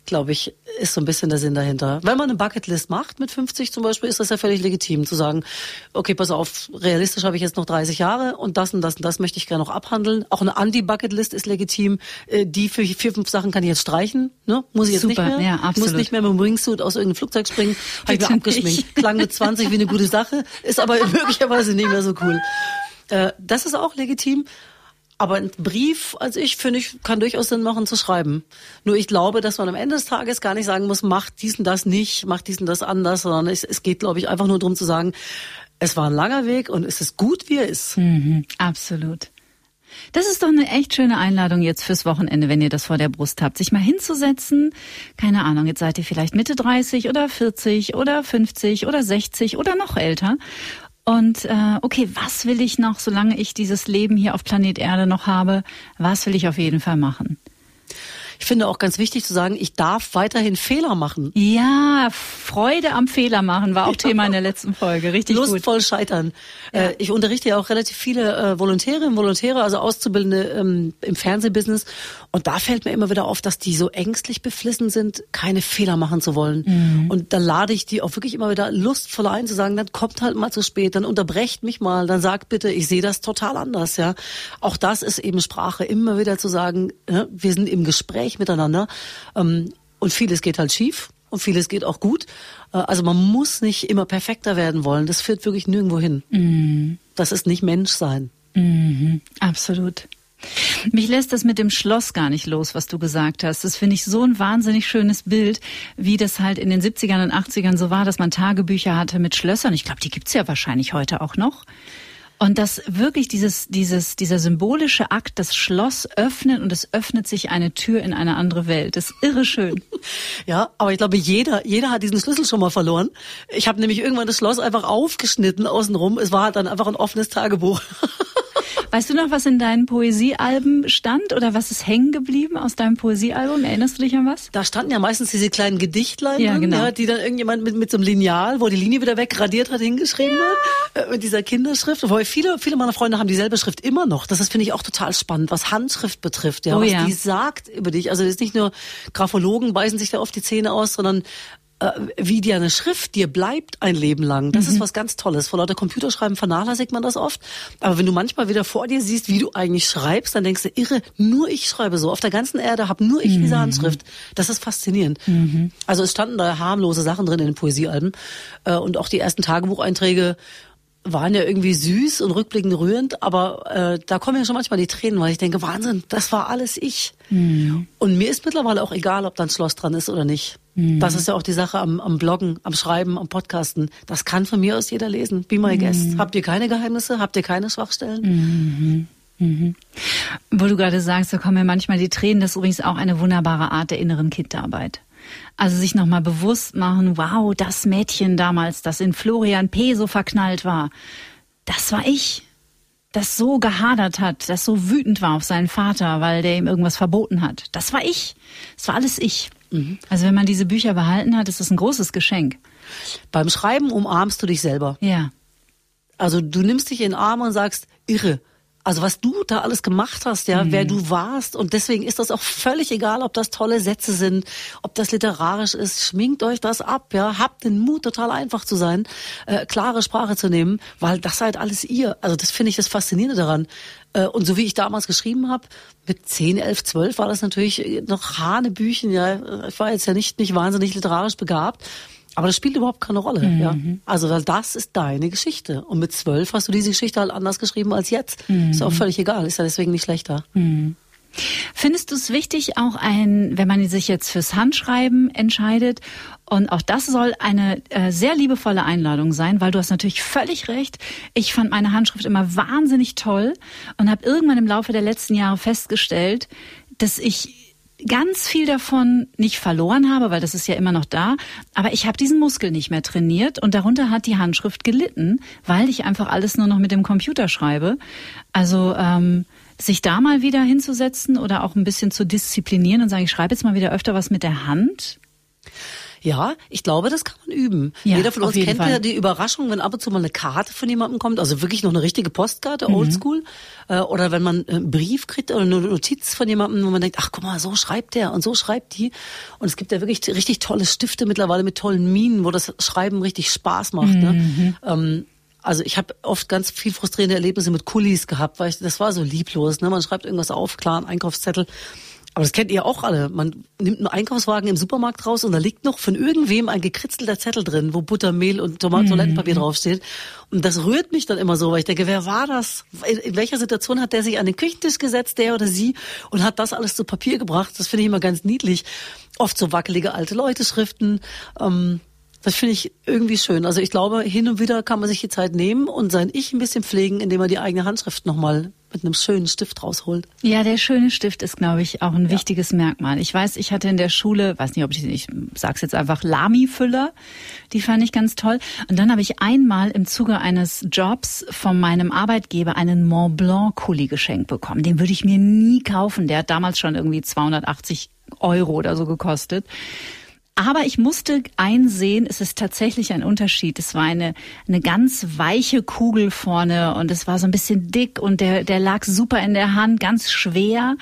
glaube ich, ist so ein bisschen der Sinn dahinter. Wenn man eine Bucketlist macht mit 50 zum Beispiel, ist das ja völlig legitim zu sagen, okay, pass auf, realistisch habe ich jetzt noch 30 Jahre und das und das und das möchte ich gerne noch abhandeln. Auch eine Anti-Bucketlist ist legitim. Äh, die für vier, fünf Sachen kann ich jetzt streichen. Ne? Muss ich jetzt Super, nicht mehr. Ja, absolut. Muss nicht mehr mit dem Wingsuit aus irgendeinem Flugzeug springen. Habe ich mir abgeschminkt. Klang mit 20 wie eine gute Sache, ist aber möglicherweise nicht mehr so cool. Äh, das ist auch legitim. Aber ein Brief, als ich, finde ich, kann durchaus Sinn machen zu schreiben. Nur ich glaube, dass man am Ende des Tages gar nicht sagen muss, mach diesen das nicht, mach diesen das anders, sondern es, es geht, glaube ich, einfach nur darum zu sagen, es war ein langer Weg und es ist gut, wie er ist. Mhm, absolut. Das ist doch eine echt schöne Einladung jetzt fürs Wochenende, wenn ihr das vor der Brust habt, sich mal hinzusetzen. Keine Ahnung, jetzt seid ihr vielleicht Mitte 30 oder 40 oder 50 oder 60 oder noch älter und äh, okay, was will ich noch, solange ich dieses Leben hier auf Planet Erde noch habe, was will ich auf jeden Fall machen? Ich finde auch ganz wichtig zu sagen, ich darf weiterhin Fehler machen. Ja, Freude am Fehler machen war auch. Thema in der letzten Folge. Richtig Lustvoll gut. scheitern. Ja. Äh, ich unterrichte ja auch relativ viele äh, Volontäre, Volontäre, also Auszubildende ähm, im Fernsehbusiness. Und da fällt mir immer wieder auf, dass die so ängstlich beflissen sind, keine Fehler machen zu wollen. Mhm. Und da lade ich die auch wirklich immer wieder lustvoll ein, zu sagen, dann kommt halt mal zu spät, dann unterbrecht mich mal, dann sagt bitte, ich sehe das total anders. Ja, Auch das ist eben Sprache, immer wieder zu sagen, ja, wir sind im Gespräch Gespräch miteinander. Ähm, und vieles geht halt schief und vieles geht auch gut. Äh, also man muss nicht immer perfekter werden wollen. Das führt wirklich nirgendwo hin. Mhm. Das ist nicht Menschsein. Mhm. Absolut. Mich lässt das mit dem Schloss gar nicht los, was du gesagt hast. Das finde ich so ein wahnsinnig schönes Bild, wie das halt in den 70ern und 80ern so war, dass man Tagebücher hatte mit Schlössern. Ich glaube, die gibt's ja wahrscheinlich heute auch noch. Und dass wirklich dieses, dieses, dieser symbolische Akt, das Schloss öffnet und es öffnet sich eine Tür in eine andere Welt. Das ist irre schön. Ja, aber ich glaube, jeder, jeder hat diesen Schlüssel schon mal verloren. Ich habe nämlich irgendwann das Schloss einfach aufgeschnitten außenrum. Es war halt dann einfach ein offenes Tagebuch. Weißt du noch, was in deinen Poesiealben stand oder was ist hängen geblieben aus deinem Poesiealbum? Erinnerst du dich an was? Da standen ja meistens diese kleinen Gedichtlein Ja, genau. ja, die dann irgendjemand mit, mit so einem Lineal, wo die Linie wieder wegradiert hat, hingeschrieben hat, äh, mit dieser Kinderschrift. Wobei viele, viele meiner Freunde haben dieselbe Schrift immer noch. Das ist, finde ich, auch total spannend, was Handschrift betrifft, ja, Oh was ja. die sagt über dich. Also es ist nicht nur Graphologen beißen sich da oft die Zähne aus, sondern wie dir eine Schrift dir bleibt ein Leben lang. Das ist was ganz Tolles. Vor lauter Computerschreiben vernachlässigt man das oft. Aber wenn du manchmal wieder vor dir siehst, wie du eigentlich schreibst, dann denkst du, irre, nur ich schreibe so. Auf der ganzen Erde habe nur ich diese Handschrift. Das ist faszinierend. Also es standen da harmlose Sachen drin in den Poesiealben. Äh, Und auch die ersten Tagebucheinträge waren ja irgendwie süß und rückblickend rührend, aber äh, da kommen ja schon manchmal die Tränen, weil ich denke, Wahnsinn, das war alles ich. Und mir ist mittlerweile auch egal, ob da ein Schloss dran ist oder nicht. Das ist ja auch die Sache am, am Bloggen, am Schreiben, am Podcasten. Das kann von mir aus jeder lesen. Be my guest. Habt ihr keine Geheimnisse? Habt ihr keine Schwachstellen? Wo du gerade sagst, da kommen mir manchmal die Tränen, das ist übrigens auch eine wunderbare Art der inneren Kindarbeit. Also sich nochmal bewusst machen, wow, das Mädchen damals, das in Florian P. so verknallt war, das war ich. Das so gehadert hat, das so wütend war auf seinen Vater, weil der ihm irgendwas verboten hat. Das war ich. Das war alles ich. Also wenn man diese Bücher behalten hat, ist das ein großes Geschenk. Beim Schreiben umarmst du dich selber. Ja. Also du nimmst dich in den Arm und sagst, irre. Also was du da alles gemacht hast, ja, wer du warst und deswegen ist das auch völlig egal, ob das tolle Sätze sind, ob das literarisch ist, schminkt euch das ab, ja, habt den Mut, total einfach zu sein, äh, klare Sprache zu nehmen, weil das seid alles ihr. Also das finde ich das Faszinierende daran. Äh, und so wie ich damals geschrieben habe, mit 10, 11, 12 war das natürlich noch Hanebüchen, ja. Ich war jetzt ja nicht, nicht wahnsinnig literarisch begabt. Aber das spielt überhaupt keine Rolle, ja. Also weil das ist deine Geschichte. Und mit zwölf hast du diese Geschichte halt anders geschrieben als jetzt. Ist auch völlig egal, ist ja deswegen nicht schlechter. Findest du es wichtig, auch ein, wenn man sich jetzt fürs Handschreiben entscheidet, und auch das soll eine äh, sehr liebevolle Einladung sein, weil du hast natürlich völlig recht. Ich fand meine Handschrift immer wahnsinnig toll und habe irgendwann im Laufe der letzten Jahre festgestellt, dass ich ganz viel davon nicht verloren habe, weil das ist ja immer noch da, aber ich habe diesen Muskel nicht mehr trainiert und darunter hat die Handschrift gelitten, weil ich einfach alles nur noch mit dem Computer schreibe. Also ähm, sich da mal wieder hinzusetzen oder auch ein bisschen zu disziplinieren und sagen, ich schreibe jetzt mal wieder öfter was mit der Hand. Ja, ich glaube, das kann man üben. Ja, Jeder von uns kennt Fall. ja die Überraschung, wenn ab und zu mal eine Karte von jemandem kommt, also wirklich noch eine richtige Postkarte, Mhm. oldschool, äh, oder wenn man einen Brief kriegt oder eine Notiz von jemandem, wo man denkt, ach guck mal, so schreibt der und so schreibt die. Und es gibt ja wirklich richtig tolle Stifte mittlerweile mit tollen Minen, wo das Schreiben richtig Spaß macht. Mhm. Ne? Ähm, also ich habe oft ganz viel frustrierende Erlebnisse mit Kulis gehabt, weil ich, das war so lieblos. Ne? Man schreibt irgendwas auf, klar, ein Einkaufszettel. Aber das kennt ihr auch alle. Man nimmt einen Einkaufswagen im Supermarkt raus und da liegt noch von irgendwem ein gekritzelter Zettel drin, wo Butter, Mehl und Tomaten, Toilettenpapier draufsteht. Und das rührt mich dann immer so, weil ich denke, wer war das? In, in welcher Situation hat der sich an den Küchentisch gesetzt, der oder sie, und hat das alles zu Papier gebracht? Das finde ich immer ganz niedlich. Oft so wackelige alte Leute-Schriften. Ähm, das finde ich irgendwie schön. Also ich glaube, hin und wieder kann man sich die Zeit nehmen und sein Ich ein bisschen pflegen, indem man die eigene Handschrift nochmal mit einem schönen Stift rausholt. Ja, der schöne Stift ist, glaube ich, auch ein wichtiges Merkmal. Ich weiß, ich hatte in der Schule, weiß nicht, ob ich, ich sag's jetzt einfach, Lami-Füller. Die fand ich ganz toll. Und dann habe ich einmal im Zuge eines Jobs von meinem Arbeitgeber einen Mont Blanc Kuli geschenkt bekommen. Den würde ich mir nie kaufen. Der hat damals schon irgendwie 280 Euro oder so gekostet. Aber ich musste einsehen, es ist tatsächlich ein Unterschied. Es war eine, eine ganz weiche Kugel vorne und es war so ein bisschen dick und der, der lag super in der Hand, ganz schwer.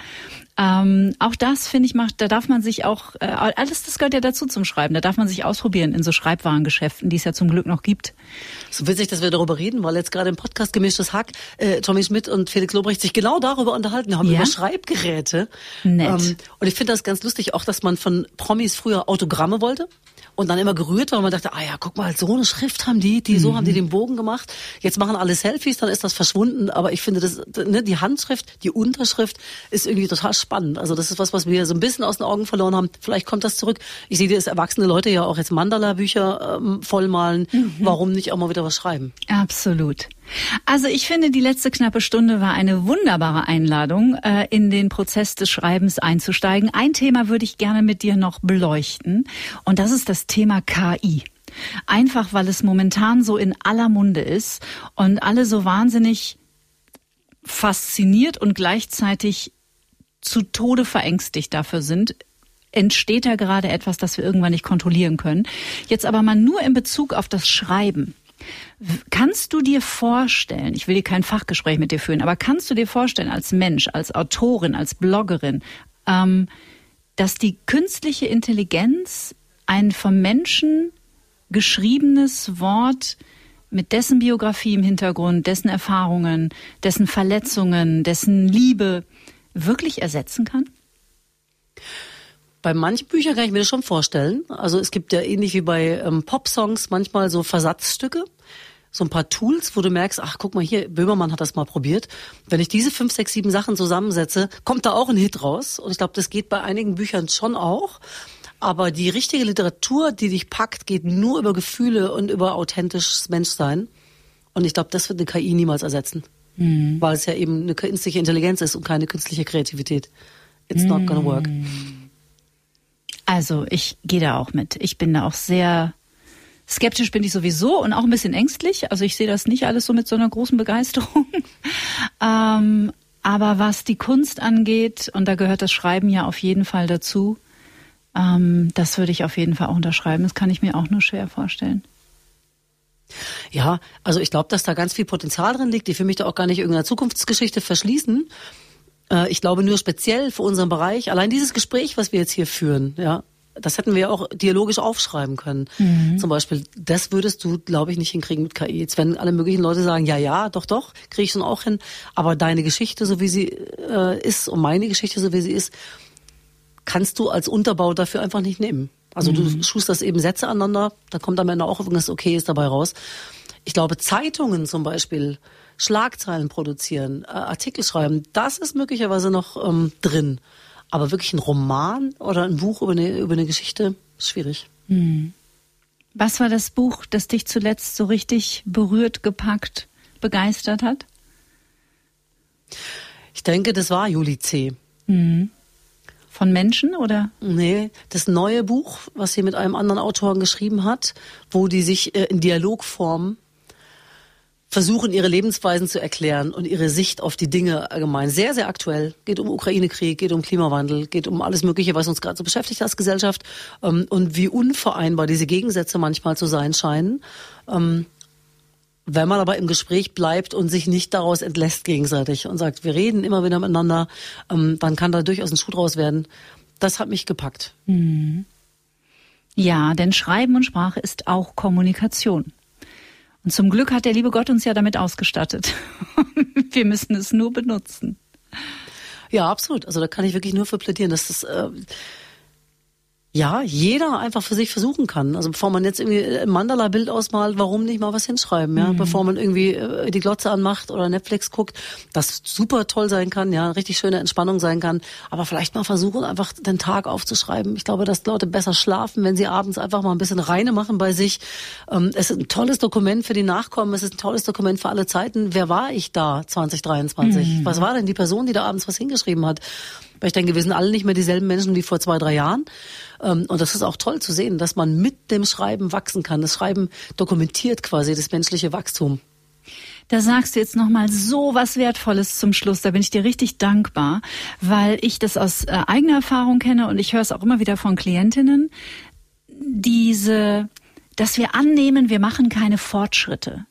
Ähm, auch das finde ich macht, da darf man sich auch, äh, alles das gehört ja dazu zum Schreiben. Da darf man sich ausprobieren in so Schreibwarengeschäften, die es ja zum Glück noch gibt. So witzig, dass wir darüber reden, weil jetzt gerade im Podcast Gemischtes Hack äh, Tommy Schmidt und Felix Lobrecht sich genau darüber unterhalten haben, Ja? über Schreibgeräte. Nett. und ich finde das ganz lustig, auch dass man von Promis früher Autogramme wollte. und dann immer gerührt war und man dachte, ah ja, guck mal, so eine Schrift haben die, die so haben die den Bogen gemacht. Jetzt machen alle Selfies, dann ist das verschwunden. Aber ich finde, das, ne, die Handschrift, die Unterschrift ist irgendwie total spannend. Also das ist was, was wir so ein bisschen aus den Augen verloren haben. Vielleicht kommt das zurück. Ich sehe, dass erwachsene Leute ja auch jetzt Mandala-Bücher ähm, vollmalen. Mhm. Warum nicht auch mal wieder was schreiben? Absolut. Also ich finde, die letzte knappe Stunde war eine wunderbare Einladung, äh, in den Prozess des Schreibens einzusteigen. Ein Thema würde ich gerne mit dir noch beleuchten und das ist das Thema KI. Einfach weil es momentan so in aller Munde ist und alle so wahnsinnig fasziniert und gleichzeitig zu Tode verängstigt dafür sind, entsteht da gerade etwas, das wir irgendwann nicht kontrollieren können. Jetzt aber mal nur in Bezug auf das Schreiben. Kannst du dir vorstellen, ich will dir kein Fachgespräch mit dir führen, aber kannst du dir vorstellen, als Mensch, als Autorin, als Bloggerin, ähm, dass die künstliche Intelligenz ein vom Menschen geschriebenes Wort mit dessen Biografie im Hintergrund, dessen Erfahrungen, dessen Verletzungen, dessen Liebe wirklich ersetzen kann? Bei manchen Büchern kann ich mir das schon vorstellen. Also es gibt ja ähnlich wie bei ähm, Pop-Songs manchmal so Versatzstücke, so ein paar Tools, wo du merkst, ach guck mal hier, Böhmermann hat das mal probiert. Wenn ich diese fünf, sechs, sieben Sachen zusammensetze, kommt da auch ein Hit raus. Und ich glaube, das geht bei einigen Büchern schon auch. Aber die richtige Literatur, die dich packt, geht nur über Gefühle und über authentisches Menschsein. Und ich glaube, das wird eine KI niemals ersetzen. Mhm. Weil es ja eben eine künstliche Intelligenz ist und keine künstliche Kreativität. It's not gonna work. Mhm. Also ich gehe da auch mit. Ich bin da auch sehr skeptisch bin ich sowieso und auch ein bisschen ängstlich. Also ich sehe das nicht alles so mit so einer großen Begeisterung. ähm, aber was die Kunst angeht, und da gehört das Schreiben ja auf jeden Fall dazu, ähm, das würde ich auf jeden Fall auch unterschreiben. Das kann ich mir auch nur schwer vorstellen. Ja, also ich glaube, dass da ganz viel Potenzial drin liegt, die für mich da auch gar nicht irgendeiner Zukunftsgeschichte verschließen. Äh, ich glaube nur speziell für unseren Bereich, allein dieses Gespräch, was wir jetzt hier führen, ja, das hätten wir auch dialogisch aufschreiben können. Mhm. Zum Beispiel, das würdest du, glaube ich, nicht hinkriegen mit KI. Jetzt werden alle möglichen Leute sagen, ja, ja, doch, doch, kriege ich schon auch hin. Aber deine Geschichte, so wie sie äh, ist, und meine Geschichte, so wie sie ist, kannst du als Unterbau dafür einfach nicht nehmen. Also mhm. du schusterst eben Sätze aneinander, da kommt am Ende auch irgendwas Okayes dabei raus. Ich glaube, Zeitungen zum Beispiel, Schlagzeilen produzieren, äh, Artikel schreiben, das ist möglicherweise noch ähm, drin. Aber wirklich ein Roman oder ein Buch über eine, über eine Geschichte, schwierig. Hm. Was war das Buch, das dich zuletzt so richtig berührt, gepackt, begeistert hat? Ich denke, das war Juli C. Hm. Von Menschen oder? Nee, das neue Buch, was sie mit einem anderen Autoren geschrieben hat, wo die sich äh, in Dialogform versuchen, ihre Lebensweisen zu erklären und ihre Sicht auf die Dinge allgemein. Sehr, sehr aktuell. Geht um Ukraine-Krieg, geht um Klimawandel, geht um alles Mögliche, was uns gerade so beschäftigt als Gesellschaft ähm, und wie unvereinbar diese Gegensätze manchmal zu sein scheinen. Wenn man aber im Gespräch bleibt und sich nicht daraus entlässt gegenseitig und sagt, wir reden immer wieder miteinander, ähm, dann kann da durchaus ein Schuh draus werden. Das hat mich gepackt. Mhm. Ja, denn Schreiben und Sprache ist auch Kommunikation. Und zum Glück hat der liebe Gott uns ja damit ausgestattet. Wir müssen es nur benutzen. Ja, absolut. Also da kann ich wirklich nur für plädieren, dass das äh, ja, jeder einfach für sich versuchen kann. Also bevor man jetzt irgendwie ein Mandala-Bild ausmalt, warum nicht mal was hinschreiben, ja? Mhm. Bevor man irgendwie äh, die Glotze anmacht oder Netflix guckt, das super toll sein kann, ja, richtig schöne Entspannung sein kann. Aber vielleicht mal versuchen, einfach den Tag aufzuschreiben. Ich glaube, dass Leute besser schlafen, wenn sie abends einfach mal ein bisschen reine machen bei sich. Ähm, es ist ein tolles Dokument für die Nachkommen, es ist ein tolles Dokument für alle Zeiten. Wer war ich da 2023? Mhm. Was war denn die Person, die da abends was hingeschrieben hat? Weil ich denke, wir sind alle nicht mehr dieselben Menschen wie vor zwei, drei Jahren. Ähm, und das ist auch toll zu sehen, dass man mit dem Schreiben wachsen kann. Das Schreiben dokumentiert quasi das menschliche Wachstum. Da sagst du jetzt noch mal so was Wertvolles zum Schluss. Da bin ich dir richtig dankbar, weil ich das aus äh, eigener Erfahrung kenne und ich höre es auch immer wieder von Klientinnen. Diese, dass wir annehmen, wir machen keine Fortschritte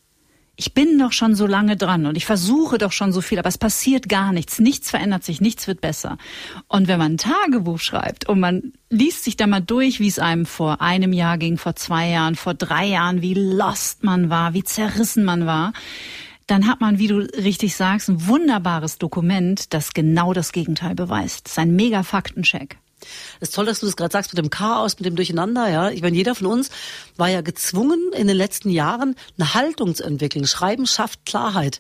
ich bin doch schon so lange dran und ich versuche doch schon so viel, aber es passiert gar nichts. Nichts verändert sich, nichts wird besser. Und wenn man ein Tagebuch schreibt und man liest sich da mal durch, wie es einem vor einem Jahr ging, vor zwei Jahren, vor drei Jahren, wie lost man war, wie zerrissen man war, dann hat man, wie du richtig sagst, ein wunderbares Dokument, das genau das Gegenteil beweist. Das ist ein mega Faktencheck. Das ist toll, dass du das gerade sagst mit dem Chaos, mit dem Durcheinander, ja. Ich meine, jeder von uns war ja gezwungen, in den letzten Jahren eine Haltung zu entwickeln. Schreiben schafft Klarheit.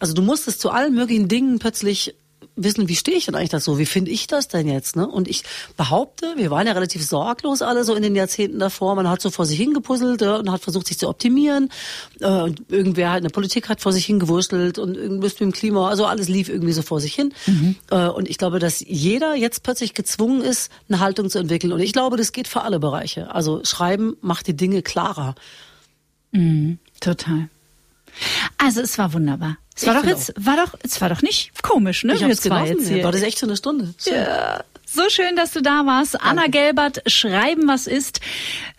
Also du musstest zu allen möglichen Dingen plötzlich wissen, wie stehe ich denn eigentlich dazu? Wie finde ich das denn jetzt? Ne? Und ich behaupte, wir waren ja relativ sorglos alle so in den Jahrzehnten davor. Man hat so vor sich hingepuzzelt ja, und hat versucht, sich zu optimieren. Äh, und irgendwer halt in der Politik hat vor sich hingewurschtelt und irgendwas mit dem Klima. Also alles lief irgendwie so vor sich hin. Mhm. Äh, und ich glaube, dass jeder jetzt plötzlich gezwungen ist, eine Haltung zu entwickeln. Und ich glaube, das geht für alle Bereiche. Also Schreiben macht die Dinge klarer. Mhm, total. Also es war wunderbar. Es war doch jetzt, war doch, es war doch nicht komisch, ne? Ich hab's genossen. Jetzt hier. War das echt so eine Stunde? Schön. Ja. So schön, dass du da warst. Danke. Anna Gelbert, Schreiben, was ist,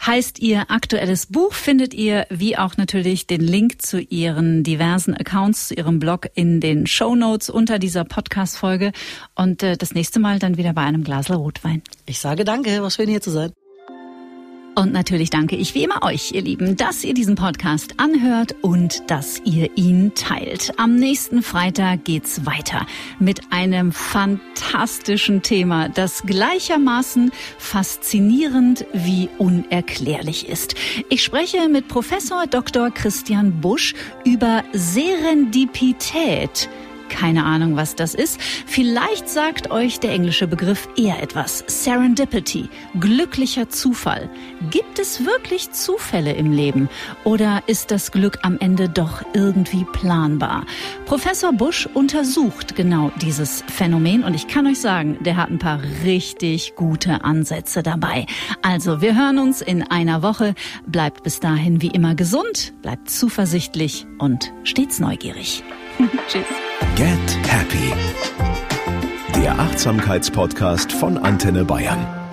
heißt ihr aktuelles Buch. Findet ihr, wie auch natürlich den Link zu ihren diversen Accounts, zu ihrem Blog in den Show Notes unter dieser Podcast-Folge. Und äh, das nächste Mal dann wieder bei einem Glas Rotwein. Ich sage danke, war schön hier zu sein. Und natürlich danke ich wie immer euch, ihr Lieben, dass ihr diesen Podcast anhört und dass ihr ihn teilt. Am nächsten Freitag geht's weiter mit einem fantastischen Thema, das gleichermaßen faszinierend wie unerklärlich ist. Ich spreche mit Professor Dr. Christian Busch über Serendipität keine Ahnung, was das ist. Vielleicht sagt euch der englische Begriff eher etwas. Serendipity, glücklicher Zufall. Gibt es wirklich Zufälle im Leben? Oder ist das Glück am Ende doch irgendwie planbar? Professor Busch untersucht genau dieses Phänomen und ich kann euch sagen, der hat ein paar richtig gute Ansätze dabei. Also, wir hören uns in einer Woche. Bleibt bis dahin wie immer gesund, bleibt zuversichtlich und stets neugierig. Tschüss. Get Happy. Der Achtsamkeitspodcast von Antenne Bayern.